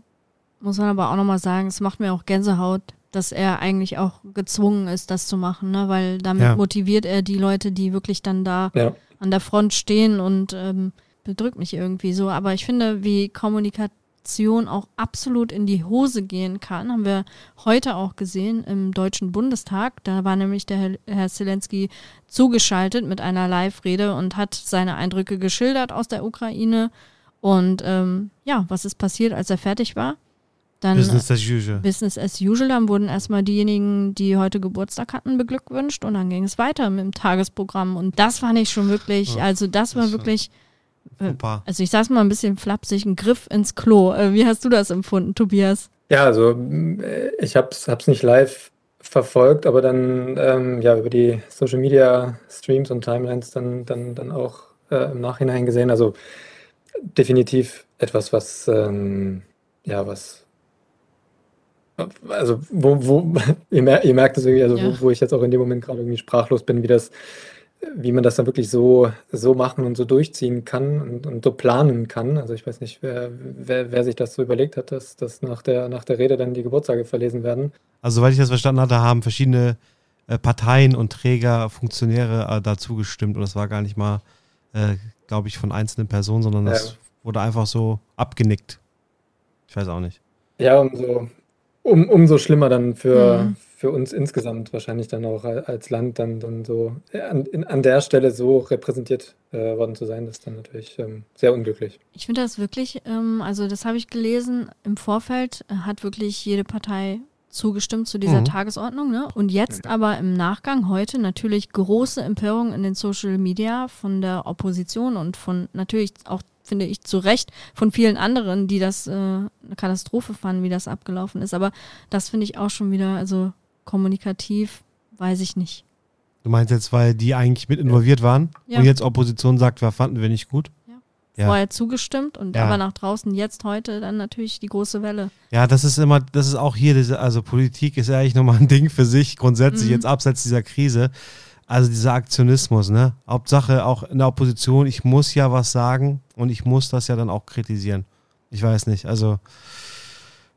muss man aber auch nochmal sagen, es macht mir auch Gänsehaut, dass er eigentlich auch gezwungen ist, das zu machen, ne? weil damit ja. motiviert er die Leute, die wirklich dann da ja. an der Front stehen und ähm, bedrückt mich irgendwie so. Aber ich finde, wie Kommunikation auch absolut in die Hose gehen kann, haben wir heute auch gesehen im Deutschen Bundestag. Da war nämlich der Herr Zelensky zugeschaltet mit einer Live-Rede und hat seine Eindrücke geschildert aus der Ukraine. Und ähm, ja, was ist passiert, als er fertig war? Dann, Business as usual. Business as usual. Dann wurden erstmal diejenigen, die heute Geburtstag hatten, beglückwünscht und dann ging es weiter mit dem Tagesprogramm. Und das fand ich schon wirklich, ja, also das war wirklich, äh, also ich sag's mal ein bisschen flapsig, ein Griff ins Klo. Äh, wie hast du das empfunden, Tobias? Ja, also äh, ich hab's, hab's nicht live verfolgt, aber dann ähm, ja über die Social Media Streams und Timelines dann, dann, dann auch äh, im Nachhinein gesehen. Also definitiv etwas, was ähm, ja, was also wo, wo ihr, mer ihr merkt es irgendwie, also ja. wo, wo, ich jetzt auch in dem Moment gerade irgendwie sprachlos bin, wie das, wie man das dann wirklich so, so machen und so durchziehen kann und, und so planen kann. Also ich weiß nicht, wer, wer, wer sich das so überlegt hat, dass, dass nach, der, nach der Rede dann die Geburtstage verlesen werden. Also soweit ich das verstanden hatte, haben verschiedene äh, Parteien und Träger, Funktionäre äh, dazu gestimmt und das war gar nicht mal, äh, glaube ich, von einzelnen Personen, sondern das ja. wurde einfach so abgenickt. Ich weiß auch nicht. Ja, und so, um, umso schlimmer dann für, mhm. für uns insgesamt wahrscheinlich dann auch als Land dann, dann so an, in, an der Stelle so repräsentiert äh, worden zu sein, das ist dann natürlich ähm, sehr unglücklich. Ich finde das wirklich, ähm, also das habe ich gelesen, im Vorfeld hat wirklich jede Partei zugestimmt zu dieser mhm. Tagesordnung. Ne? Und jetzt aber im Nachgang heute natürlich große Empörung in den Social Media von der Opposition und von natürlich auch finde ich, zu Recht von vielen anderen, die das äh, eine Katastrophe fanden, wie das abgelaufen ist. Aber das finde ich auch schon wieder, also kommunikativ, weiß ich nicht. Du meinst jetzt, weil die eigentlich mit involviert waren ja. und jetzt Opposition sagt, wir fanden wir nicht gut? Ja. Vorher zugestimmt und ja. aber nach draußen jetzt heute dann natürlich die große Welle. Ja, das ist immer, das ist auch hier, diese, also Politik ist ja eigentlich nochmal ein Ding für sich, grundsätzlich mhm. jetzt abseits dieser Krise. Also dieser Aktionismus, ne? Hauptsache auch in der Opposition, ich muss ja was sagen und ich muss das ja dann auch kritisieren. Ich weiß nicht, also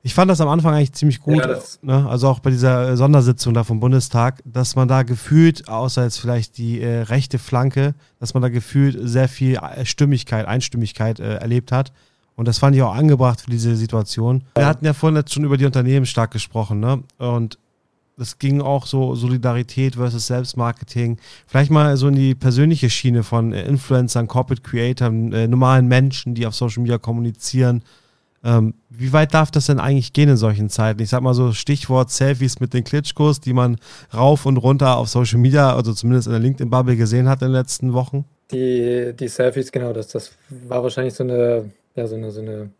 ich fand das am Anfang eigentlich ziemlich gut, ja, ne? also auch bei dieser Sondersitzung da vom Bundestag, dass man da gefühlt, außer jetzt vielleicht die äh, rechte Flanke, dass man da gefühlt sehr viel Stimmigkeit, Einstimmigkeit äh, erlebt hat. Und das fand ich auch angebracht für diese Situation. Wir hatten ja vorhin jetzt schon über die Unternehmen stark gesprochen, ne? Und das ging auch so Solidarität versus Selbstmarketing. Vielleicht mal so in die persönliche Schiene von äh, Influencern, Corporate Creators, äh, normalen Menschen, die auf Social Media kommunizieren. Ähm, wie weit darf das denn eigentlich gehen in solchen Zeiten? Ich sag mal so Stichwort Selfies mit den Klitschkos, die man rauf und runter auf Social Media, also zumindest in der LinkedIn-Bubble gesehen hat in den letzten Wochen. Die, die Selfies, genau, das, das war wahrscheinlich so eine, ja, so eine, so eine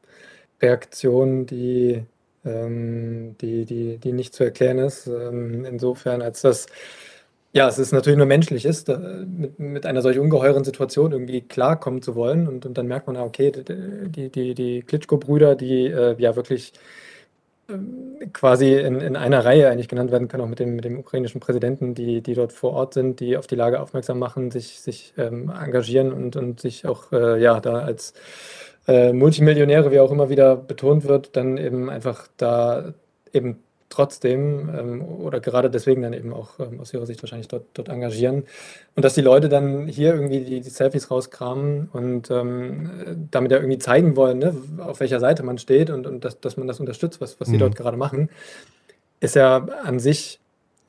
Reaktion, die die, die, die nicht zu erklären ist. Ähm, insofern, als das, ja, es ist natürlich nur menschlich ist, mit, mit einer solch ungeheuren Situation irgendwie klarkommen zu wollen. Und, und dann merkt man, okay, die, die, die Klitschko-Brüder, die äh, ja wirklich ähm, quasi in, in einer Reihe eigentlich genannt werden können, auch mit dem, mit dem ukrainischen Präsidenten, die, die dort vor Ort sind, die auf die Lage aufmerksam machen, sich, sich ähm, engagieren und, und sich auch äh, ja, da als äh, Multimillionäre, wie auch immer wieder betont wird, dann eben einfach da eben trotzdem ähm, oder gerade deswegen dann eben auch ähm, aus ihrer Sicht wahrscheinlich dort, dort engagieren. Und dass die Leute dann hier irgendwie die, die Selfies rauskramen und ähm, damit ja irgendwie zeigen wollen, ne, auf welcher Seite man steht und, und dass, dass man das unterstützt, was, was sie mhm. dort gerade machen, ist ja an sich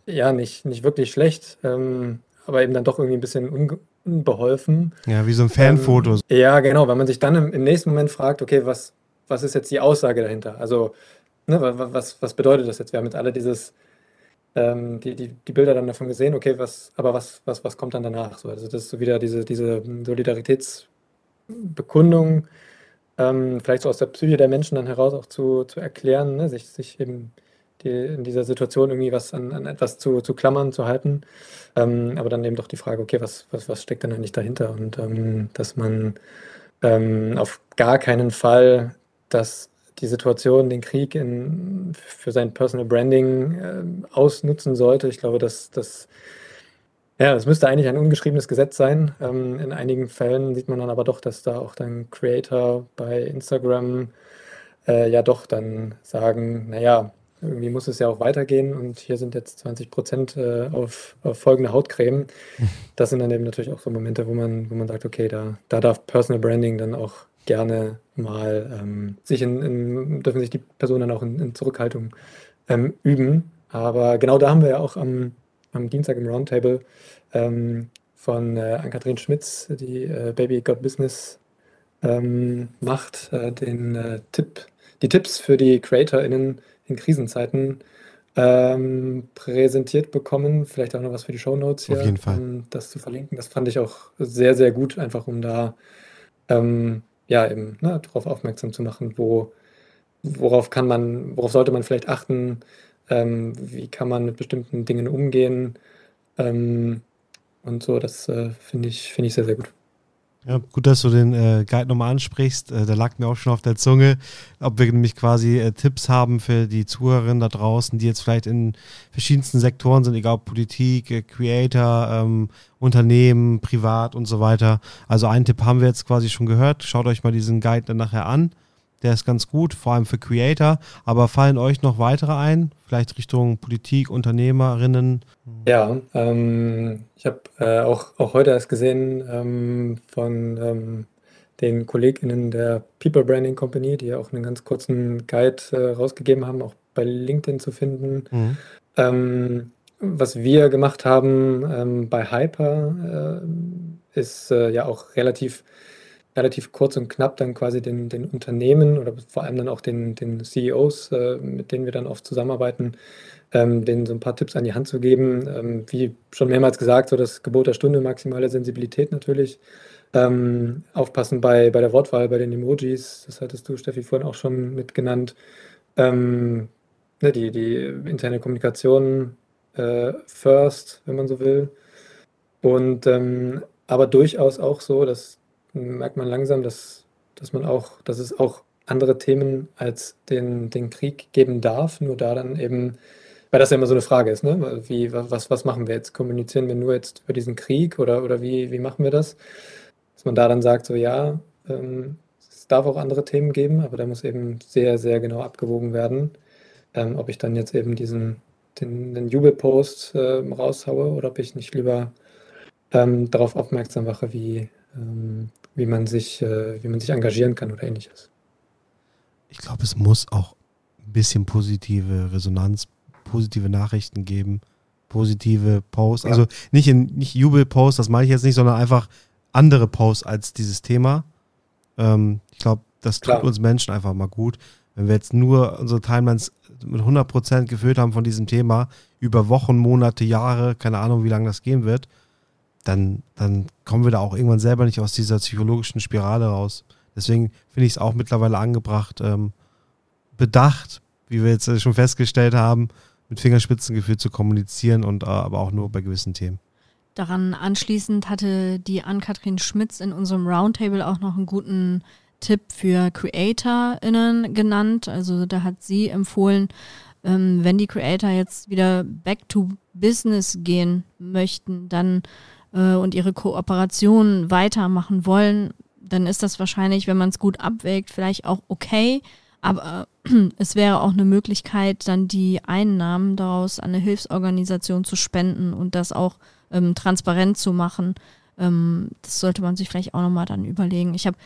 ja nicht, nicht wirklich schlecht, ähm, aber eben dann doch irgendwie ein bisschen unge beholfen. Ja, wie so ein Fanfoto. Ähm, ja, genau, weil man sich dann im, im, nächsten Moment fragt, okay, was, was ist jetzt die Aussage dahinter? Also, ne, was, was bedeutet das jetzt? Wir haben jetzt alle dieses, ähm, die, die, die Bilder dann davon gesehen, okay, was, aber was, was, was kommt dann danach? So, also das ist so wieder diese, diese Solidaritätsbekundung, ähm, vielleicht so aus der Psyche der Menschen dann heraus auch zu, zu erklären, ne, sich, sich eben die, in dieser Situation irgendwie was an, an etwas zu, zu klammern, zu halten. Ähm, aber dann eben doch die Frage, okay, was, was, was steckt denn eigentlich dahinter? Und ähm, dass man ähm, auf gar keinen Fall, dass die Situation, den Krieg in, für sein Personal Branding äh, ausnutzen sollte. Ich glaube, dass das ja, das müsste eigentlich ein ungeschriebenes Gesetz sein. Ähm, in einigen Fällen sieht man dann aber doch, dass da auch dann Creator bei Instagram äh, ja doch dann sagen, naja, irgendwie muss es ja auch weitergehen und hier sind jetzt 20 Prozent äh, auf, auf, folgende Hautcreme. Das sind dann eben natürlich auch so Momente, wo man, wo man sagt, okay, da, da darf Personal Branding dann auch gerne mal ähm, sich in, in, dürfen sich die Personen dann auch in, in Zurückhaltung ähm, üben. Aber genau da haben wir ja auch am, am Dienstag im Roundtable ähm, von äh, Ann-Kathrin Schmitz, die äh, Baby Got Business ähm, macht, äh, den äh, Tipp, die Tipps für die CreatorInnen in Krisenzeiten ähm, präsentiert bekommen. Vielleicht auch noch was für die Show Notes hier, Auf jeden Fall. um das zu verlinken. Das fand ich auch sehr, sehr gut, einfach um da ähm, ja eben ne, darauf aufmerksam zu machen, wo, worauf kann man, worauf sollte man vielleicht achten, ähm, wie kann man mit bestimmten Dingen umgehen ähm, und so. Das äh, finde ich, finde ich sehr, sehr gut. Ja, gut, dass du den äh, Guide nochmal ansprichst. Äh, der lag mir auch schon auf der Zunge, ob wir nämlich quasi äh, Tipps haben für die Zuhörerinnen da draußen, die jetzt vielleicht in verschiedensten Sektoren sind, egal ob Politik, äh, Creator, ähm, Unternehmen, privat und so weiter. Also einen Tipp haben wir jetzt quasi schon gehört. Schaut euch mal diesen Guide dann nachher an. Der ist ganz gut, vor allem für Creator. Aber fallen euch noch weitere ein? Vielleicht Richtung Politik, Unternehmerinnen? Ja, ähm, ich habe äh, auch, auch heute erst gesehen ähm, von ähm, den KollegInnen der People Branding Company, die ja auch einen ganz kurzen Guide äh, rausgegeben haben, auch bei LinkedIn zu finden. Mhm. Ähm, was wir gemacht haben ähm, bei Hyper äh, ist äh, ja auch relativ relativ kurz und knapp dann quasi den, den Unternehmen oder vor allem dann auch den, den CEOs, äh, mit denen wir dann oft zusammenarbeiten, ähm, denen so ein paar Tipps an die Hand zu geben. Ähm, wie schon mehrmals gesagt, so das Gebot der Stunde, maximale Sensibilität natürlich. Ähm, aufpassen bei, bei der Wortwahl, bei den Emojis, das hattest du, Steffi, vorhin auch schon mitgenannt. Ähm, ne, die, die interne Kommunikation äh, first, wenn man so will. Und ähm, aber durchaus auch so, dass merkt man langsam, dass, dass man auch, dass es auch andere Themen als den, den Krieg geben darf, nur da dann eben, weil das ja immer so eine Frage ist, ne? Wie, was, was machen wir jetzt? Kommunizieren wir nur jetzt über diesen Krieg oder, oder wie, wie machen wir das? Dass man da dann sagt, so ja, ähm, es darf auch andere Themen geben, aber da muss eben sehr, sehr genau abgewogen werden, ähm, ob ich dann jetzt eben diesen den, den Jubelpost äh, raushaue oder ob ich nicht lieber ähm, darauf aufmerksam mache, wie, ähm, wie man sich, äh, wie man sich engagieren kann oder ähnliches. Ich glaube, es muss auch ein bisschen positive Resonanz, positive Nachrichten geben, positive Posts. Ja. Also nicht in nicht Jubelposts, das meine ich jetzt nicht, sondern einfach andere Posts als dieses Thema. Ähm, ich glaube, das tut Klar. uns Menschen einfach mal gut. Wenn wir jetzt nur unsere Timelines mit 100% gefüllt haben von diesem Thema, über Wochen, Monate, Jahre, keine Ahnung, wie lange das gehen wird, dann, dann kommen wir da auch irgendwann selber nicht aus dieser psychologischen Spirale raus. Deswegen finde ich es auch mittlerweile angebracht, ähm, bedacht, wie wir jetzt schon festgestellt haben, mit Fingerspitzengefühl zu kommunizieren und äh, aber auch nur bei gewissen Themen. Daran anschließend hatte die Ann-Kathrin Schmitz in unserem Roundtable auch noch einen guten Tipp für CreatorInnen genannt. Also da hat sie empfohlen, ähm, wenn die Creator jetzt wieder back to business gehen möchten, dann äh, und ihre Kooperation weitermachen wollen, dann ist das wahrscheinlich, wenn man es gut abwägt, vielleicht auch okay. Aber äh, es wäre auch eine Möglichkeit, dann die Einnahmen daraus an eine Hilfsorganisation zu spenden und das auch ähm, transparent zu machen. Ähm, das sollte man sich vielleicht auch nochmal dann überlegen. Ich habe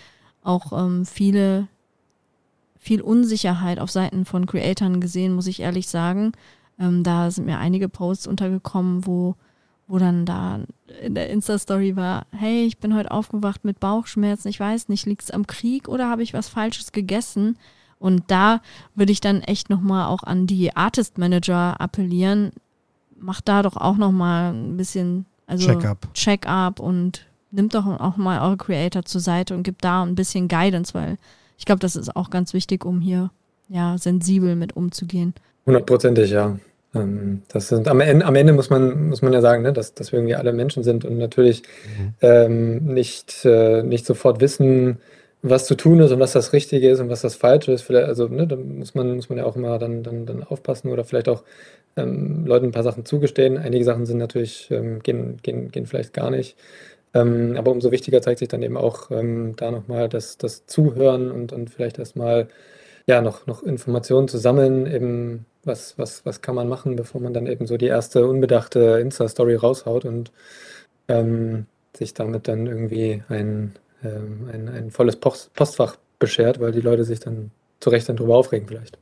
auch ähm, viele, viel Unsicherheit auf Seiten von Creatoren gesehen, muss ich ehrlich sagen. Ähm, da sind mir einige Posts untergekommen, wo wo dann da in der Insta-Story war, hey, ich bin heute aufgewacht mit Bauchschmerzen, ich weiß nicht, liegt es am Krieg oder habe ich was Falsches gegessen? Und da würde ich dann echt nochmal auch an die Artist Manager appellieren, macht da doch auch nochmal ein bisschen, also Check-up Check und nimmt doch auch mal eure Creator zur Seite und gibt da ein bisschen Guidance, weil ich glaube, das ist auch ganz wichtig, um hier ja sensibel mit umzugehen. Hundertprozentig, ja. Ähm, das sind am Ende, am Ende muss man, muss man ja sagen, ne, dass, dass wir irgendwie alle Menschen sind und natürlich mhm. ähm, nicht, äh, nicht sofort wissen, was zu tun ist und was das Richtige ist und was das Falsche ist. Vielleicht, also ne, da muss man, muss man ja auch immer dann, dann, dann aufpassen oder vielleicht auch ähm, Leuten ein paar Sachen zugestehen. Einige Sachen sind natürlich, ähm, gehen, gehen, gehen vielleicht gar nicht. Ähm, aber umso wichtiger zeigt sich dann eben auch ähm, da nochmal das, das Zuhören und, und vielleicht erstmal ja, noch, noch Informationen zu sammeln, eben was, was, was kann man machen, bevor man dann eben so die erste unbedachte Insta-Story raushaut und ähm, sich damit dann irgendwie ein, ähm, ein, ein volles Post Postfach beschert, weil die Leute sich dann zu Recht dann drüber aufregen vielleicht.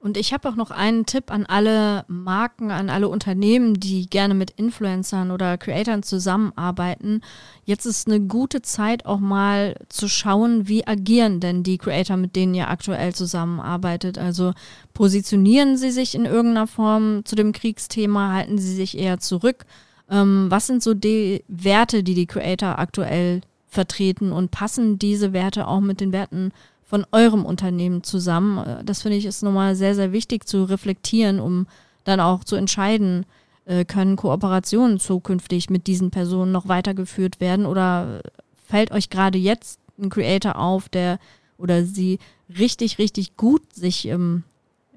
Und ich habe auch noch einen Tipp an alle Marken, an alle Unternehmen, die gerne mit Influencern oder Creatoren zusammenarbeiten. Jetzt ist eine gute Zeit auch mal zu schauen, wie agieren denn die Creator, mit denen ihr aktuell zusammenarbeitet. Also positionieren sie sich in irgendeiner Form zu dem Kriegsthema, halten sie sich eher zurück. Ähm, was sind so die Werte, die die Creator aktuell vertreten und passen diese Werte auch mit den Werten von eurem Unternehmen zusammen. Äh, das finde ich ist nochmal sehr, sehr wichtig zu reflektieren, um dann auch zu entscheiden, äh, können Kooperationen zukünftig mit diesen Personen noch weitergeführt werden oder fällt euch gerade jetzt ein Creator auf, der oder sie richtig, richtig gut sich ähm,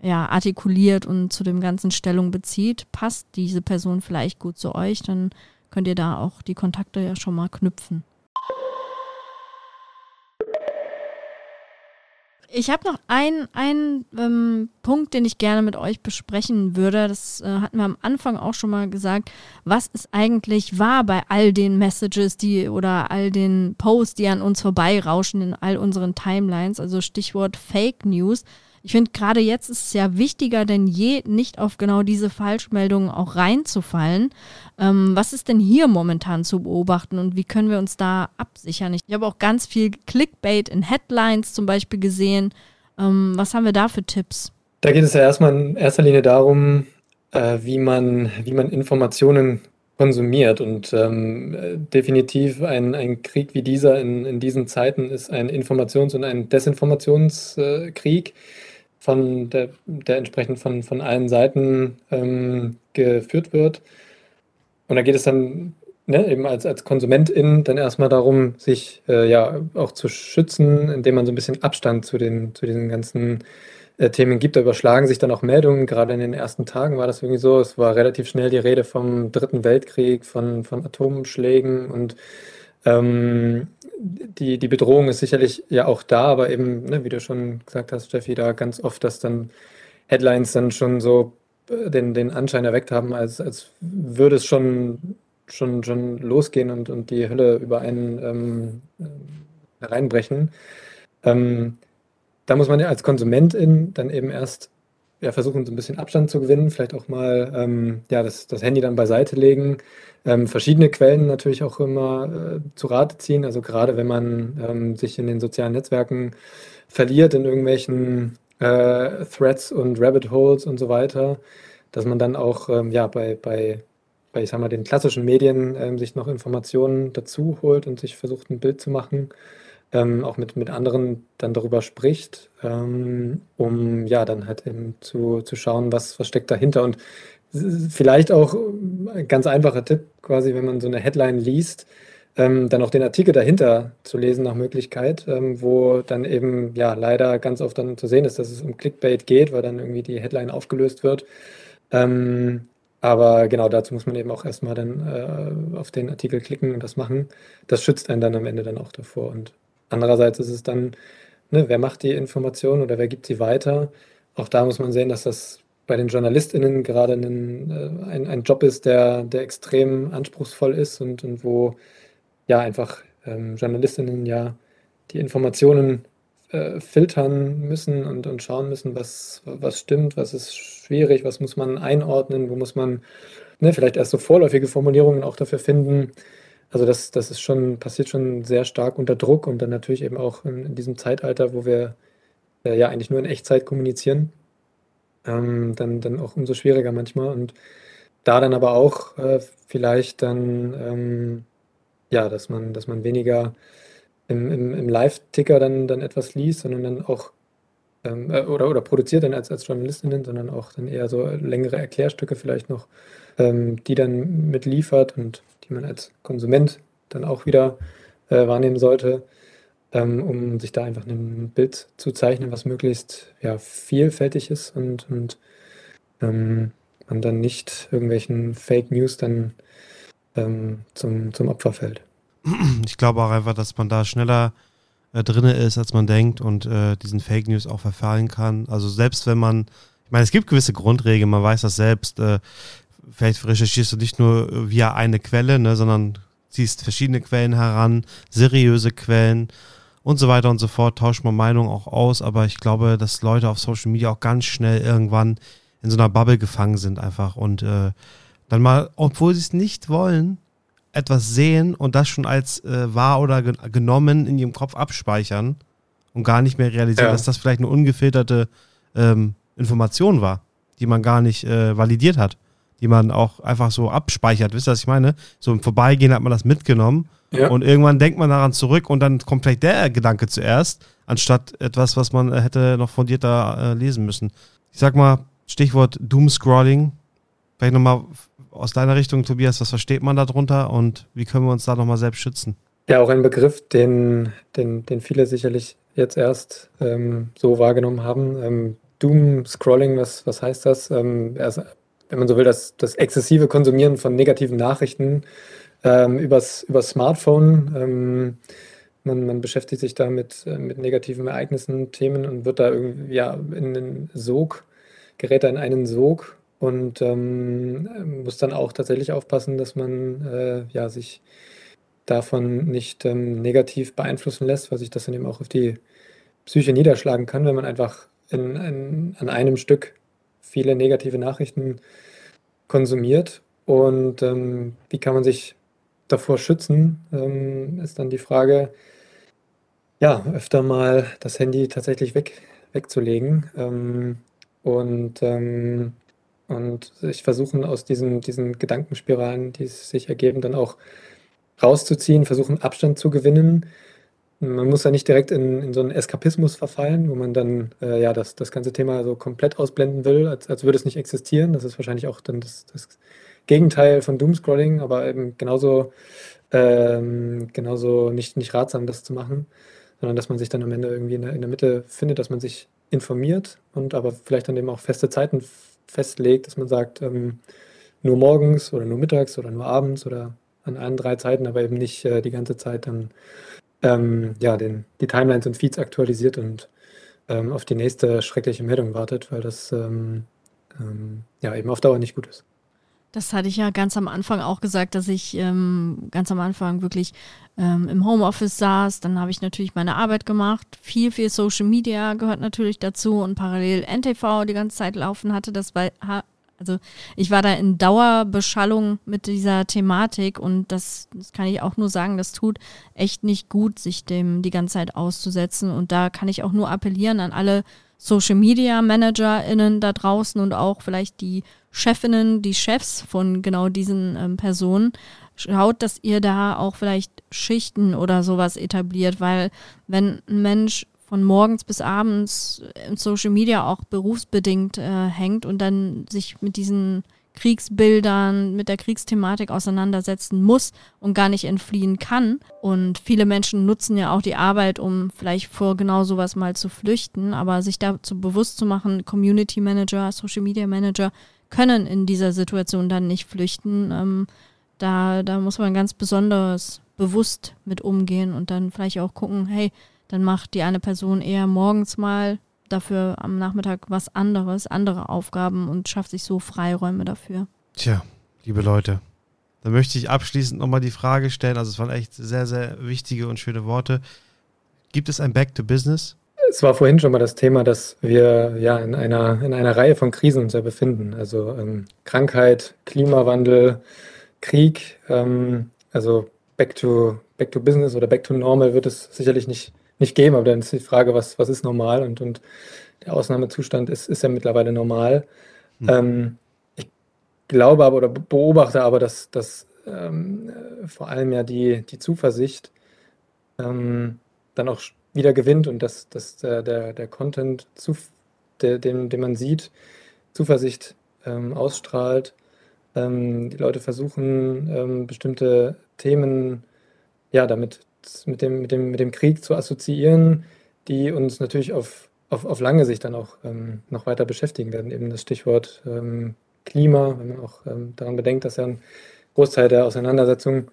ja, artikuliert und zu dem ganzen Stellung bezieht, passt diese Person vielleicht gut zu euch, dann könnt ihr da auch die Kontakte ja schon mal knüpfen. Ich habe noch einen, einen ähm, Punkt, den ich gerne mit euch besprechen würde. Das äh, hatten wir am Anfang auch schon mal gesagt. Was ist eigentlich wahr bei all den Messages, die oder all den Posts, die an uns vorbeirauschen in all unseren Timelines? Also Stichwort Fake News. Ich finde, gerade jetzt ist es ja wichtiger denn je, nicht auf genau diese Falschmeldungen auch reinzufallen. Ähm, was ist denn hier momentan zu beobachten und wie können wir uns da absichern? Ich habe auch ganz viel Clickbait in Headlines zum Beispiel gesehen. Ähm, was haben wir da für Tipps? Da geht es ja erstmal in erster Linie darum, äh, wie, man, wie man Informationen konsumiert. Und ähm, definitiv ein, ein Krieg wie dieser in, in diesen Zeiten ist ein Informations- und ein Desinformationskrieg. Äh, von der, der entsprechend von, von allen Seiten ähm, geführt wird. Und da geht es dann ne, eben als, als Konsumentin dann erstmal darum, sich äh, ja auch zu schützen, indem man so ein bisschen Abstand zu, den, zu diesen ganzen äh, Themen gibt. Da überschlagen sich dann auch Meldungen. Gerade in den ersten Tagen war das irgendwie so. Es war relativ schnell die Rede vom Dritten Weltkrieg, von, von Atomschlägen und ähm, die, die Bedrohung ist sicherlich ja auch da, aber eben, ne, wie du schon gesagt hast, Steffi, da ganz oft, dass dann Headlines dann schon so äh, den, den Anschein erweckt haben, als, als würde es schon, schon, schon losgehen und, und die Hölle über einen ähm, äh, reinbrechen. Ähm, da muss man ja als Konsumentin dann eben erst ja, versuchen, so ein bisschen Abstand zu gewinnen, vielleicht auch mal ähm, ja, das, das Handy dann beiseite legen, ähm, verschiedene Quellen natürlich auch immer äh, zu Rate ziehen. Also gerade wenn man ähm, sich in den sozialen Netzwerken verliert, in irgendwelchen äh, Threads und Rabbit Holes und so weiter, dass man dann auch ähm, ja, bei, bei, bei, ich sag mal, den klassischen Medien ähm, sich noch Informationen dazu holt und sich versucht, ein Bild zu machen. Ähm, auch mit, mit anderen dann darüber spricht, ähm, um ja dann halt eben zu, zu schauen, was, was steckt dahinter. Und Vielleicht auch ein ganz einfacher Tipp, quasi, wenn man so eine Headline liest, ähm, dann auch den Artikel dahinter zu lesen nach Möglichkeit, ähm, wo dann eben ja leider ganz oft dann zu sehen ist, dass es um Clickbait geht, weil dann irgendwie die Headline aufgelöst wird. Ähm, aber genau dazu muss man eben auch erstmal dann äh, auf den Artikel klicken und das machen. Das schützt einen dann am Ende dann auch davor. Und andererseits ist es dann, ne, wer macht die Information oder wer gibt sie weiter? Auch da muss man sehen, dass das bei den JournalistInnen gerade ein, äh, ein, ein Job ist, der, der extrem anspruchsvoll ist und, und wo ja einfach ähm, JournalistInnen ja die Informationen äh, filtern müssen und, und schauen müssen, was, was stimmt, was ist schwierig, was muss man einordnen, wo muss man ne, vielleicht erst so vorläufige Formulierungen auch dafür finden. Also das, das ist schon, passiert schon sehr stark unter Druck und dann natürlich eben auch in, in diesem Zeitalter, wo wir äh, ja eigentlich nur in Echtzeit kommunizieren ähm, dann, dann auch umso schwieriger manchmal. Und da dann aber auch äh, vielleicht dann, ähm, ja, dass man, dass man weniger im, im, im Live-Ticker dann, dann etwas liest, sondern dann auch ähm, äh, oder, oder produziert dann als, als Journalistin, sondern auch dann eher so längere Erklärstücke vielleicht noch, ähm, die dann mitliefert und die man als Konsument dann auch wieder äh, wahrnehmen sollte ähm, um sich da einfach ein Bild zu zeichnen, was möglichst ja, vielfältig ist und, und ähm, man dann nicht irgendwelchen Fake News dann ähm, zum, zum Opfer fällt. Ich glaube auch einfach, dass man da schneller äh, drin ist, als man denkt und äh, diesen Fake News auch verfallen kann. Also selbst wenn man, ich meine, es gibt gewisse Grundregeln, man weiß das selbst, äh, vielleicht recherchierst du nicht nur via eine Quelle, ne, sondern ziehst verschiedene Quellen heran, seriöse Quellen und so weiter und so fort, tauscht man Meinungen auch aus, aber ich glaube, dass Leute auf Social Media auch ganz schnell irgendwann in so einer Bubble gefangen sind einfach und äh, dann mal, obwohl sie es nicht wollen, etwas sehen und das schon als äh, wahr oder ge genommen in ihrem Kopf abspeichern und gar nicht mehr realisieren, ja. dass das vielleicht eine ungefilterte ähm, Information war, die man gar nicht äh, validiert hat, die man auch einfach so abspeichert. Wisst ihr, was ich meine? So im Vorbeigehen hat man das mitgenommen ja. und irgendwann denkt man daran zurück und dann kommt vielleicht der Gedanke zuerst, anstatt etwas, was man hätte noch fundierter äh, lesen müssen. Ich sag mal, Stichwort Doomscrolling. Vielleicht nochmal aus deiner Richtung, Tobias, was versteht man darunter und wie können wir uns da nochmal selbst schützen? Ja, auch ein Begriff, den, den, den viele sicherlich jetzt erst ähm, so wahrgenommen haben. Ähm, Doom-Scrolling, was, was heißt das? Ähm, also, wenn man so will, das, das exzessive Konsumieren von negativen Nachrichten ähm, übers, übers Smartphone. Ähm, man, man beschäftigt sich da mit, äh, mit negativen Ereignissen, Themen und wird da irgendwie ja, in den Sog, gerät da in einen Sog und ähm, muss dann auch tatsächlich aufpassen, dass man äh, ja, sich davon nicht ähm, negativ beeinflussen lässt, weil sich das dann eben auch auf die Psyche niederschlagen kann, wenn man einfach in, in, an einem Stück viele negative Nachrichten konsumiert. Und ähm, wie kann man sich davor schützen, ähm, ist dann die Frage, ja, öfter mal das Handy tatsächlich weg, wegzulegen. Ähm, und ähm, und sich versuchen, aus diesen, diesen Gedankenspiralen, die sich ergeben, dann auch rauszuziehen, versuchen Abstand zu gewinnen. Man muss ja nicht direkt in, in so einen Eskapismus verfallen, wo man dann äh, ja das, das ganze Thema so komplett ausblenden will, als, als würde es nicht existieren. Das ist wahrscheinlich auch dann das, das Gegenteil von Doomscrolling, aber eben genauso, ähm, genauso nicht, nicht ratsam, das zu machen, sondern dass man sich dann am Ende irgendwie in der, in der Mitte findet, dass man sich informiert und aber vielleicht dann eben auch feste Zeiten festlegt, dass man sagt, ähm, nur morgens oder nur mittags oder nur abends oder an allen drei Zeiten, aber eben nicht äh, die ganze Zeit dann ähm, ja, den, die Timelines und Feeds aktualisiert und ähm, auf die nächste schreckliche Meldung wartet, weil das ähm, ähm, ja eben auf Dauer nicht gut ist. Das hatte ich ja ganz am Anfang auch gesagt, dass ich ähm, ganz am Anfang wirklich ähm, im Homeoffice saß. Dann habe ich natürlich meine Arbeit gemacht. Viel, viel Social Media gehört natürlich dazu und parallel NTV die ganze Zeit laufen hatte. Das war, also ich war da in Dauerbeschallung mit dieser Thematik und das, das kann ich auch nur sagen, das tut echt nicht gut, sich dem die ganze Zeit auszusetzen. Und da kann ich auch nur appellieren an alle Social Media ManagerInnen da draußen und auch vielleicht die Chefinnen, die Chefs von genau diesen ähm, Personen, schaut, dass ihr da auch vielleicht Schichten oder sowas etabliert, weil wenn ein Mensch von morgens bis abends im Social Media auch berufsbedingt äh, hängt und dann sich mit diesen Kriegsbildern, mit der Kriegsthematik auseinandersetzen muss und gar nicht entfliehen kann. Und viele Menschen nutzen ja auch die Arbeit, um vielleicht vor genau sowas mal zu flüchten, aber sich dazu bewusst zu machen, Community Manager, Social Media Manager können in dieser Situation dann nicht flüchten. Ähm, da, da muss man ganz besonders bewusst mit umgehen und dann vielleicht auch gucken, hey, dann macht die eine Person eher morgens mal dafür am Nachmittag was anderes, andere Aufgaben und schafft sich so Freiräume dafür. Tja, liebe Leute, dann möchte ich abschließend nochmal die Frage stellen, also es waren echt sehr, sehr wichtige und schöne Worte. Gibt es ein Back to Business? Es war vorhin schon mal das Thema, dass wir ja in einer, in einer Reihe von Krisen uns ja befinden. Also ähm, Krankheit, Klimawandel, Krieg. Ähm, also back to, back to Business oder back to normal wird es sicherlich nicht, nicht geben, aber dann ist die Frage, was, was ist normal? Und, und der Ausnahmezustand ist, ist ja mittlerweile normal. Mhm. Ähm, ich glaube aber oder beobachte aber, dass, dass ähm, vor allem ja die, die Zuversicht ähm, dann auch wieder gewinnt und dass, dass der, der, der Content, zu, der, den, den man sieht, Zuversicht ähm, ausstrahlt. Ähm, die Leute versuchen, ähm, bestimmte Themen ja, damit mit dem, mit, dem, mit dem Krieg zu assoziieren, die uns natürlich auf, auf, auf lange Sicht dann auch ähm, noch weiter beschäftigen werden. Eben das Stichwort ähm, Klima, wenn man auch ähm, daran bedenkt, dass ja ein Großteil der Auseinandersetzung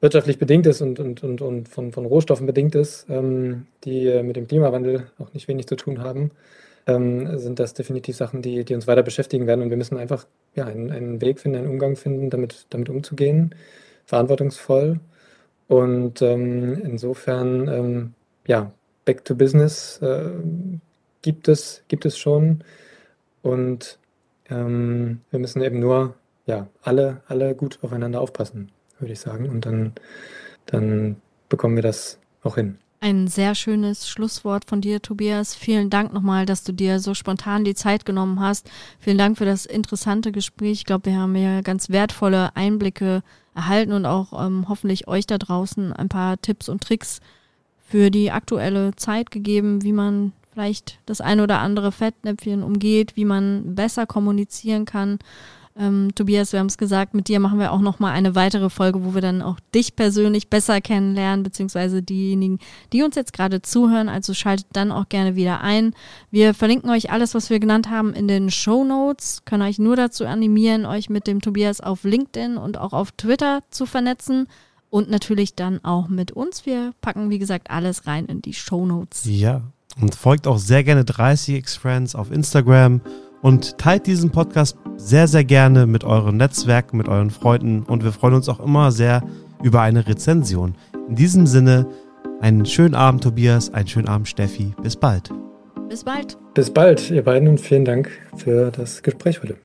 wirtschaftlich bedingt ist und, und, und, und von, von Rohstoffen bedingt ist, ähm, die mit dem Klimawandel auch nicht wenig zu tun haben, ähm, sind das definitiv Sachen, die, die uns weiter beschäftigen werden. Und wir müssen einfach ja, einen, einen Weg finden, einen Umgang finden, damit, damit umzugehen, verantwortungsvoll. Und ähm, insofern, ähm, ja, Back to Business äh, gibt, es, gibt es schon. Und ähm, wir müssen eben nur ja, alle, alle gut aufeinander aufpassen, würde ich sagen. Und dann, dann bekommen wir das auch hin. Ein sehr schönes Schlusswort von dir, Tobias. Vielen Dank nochmal, dass du dir so spontan die Zeit genommen hast. Vielen Dank für das interessante Gespräch. Ich glaube, wir haben ja ganz wertvolle Einblicke erhalten und auch ähm, hoffentlich euch da draußen ein paar Tipps und Tricks für die aktuelle Zeit gegeben, wie man vielleicht das ein oder andere Fettnäpfchen umgeht, wie man besser kommunizieren kann ähm, Tobias, wir haben es gesagt, mit dir machen wir auch nochmal eine weitere Folge, wo wir dann auch dich persönlich besser kennenlernen, beziehungsweise diejenigen, die uns jetzt gerade zuhören. Also schaltet dann auch gerne wieder ein. Wir verlinken euch alles, was wir genannt haben, in den Show Notes. Können euch nur dazu animieren, euch mit dem Tobias auf LinkedIn und auch auf Twitter zu vernetzen. Und natürlich dann auch mit uns. Wir packen, wie gesagt, alles rein in die Show Notes. Ja. Und folgt auch sehr gerne 30x Friends auf Instagram und teilt diesen Podcast sehr, sehr gerne mit euren Netzwerken, mit euren Freunden und wir freuen uns auch immer sehr über eine Rezension. In diesem Sinne, einen schönen Abend, Tobias, einen schönen Abend, Steffi. Bis bald. Bis bald. Bis bald, ihr beiden, und vielen Dank für das Gespräch heute.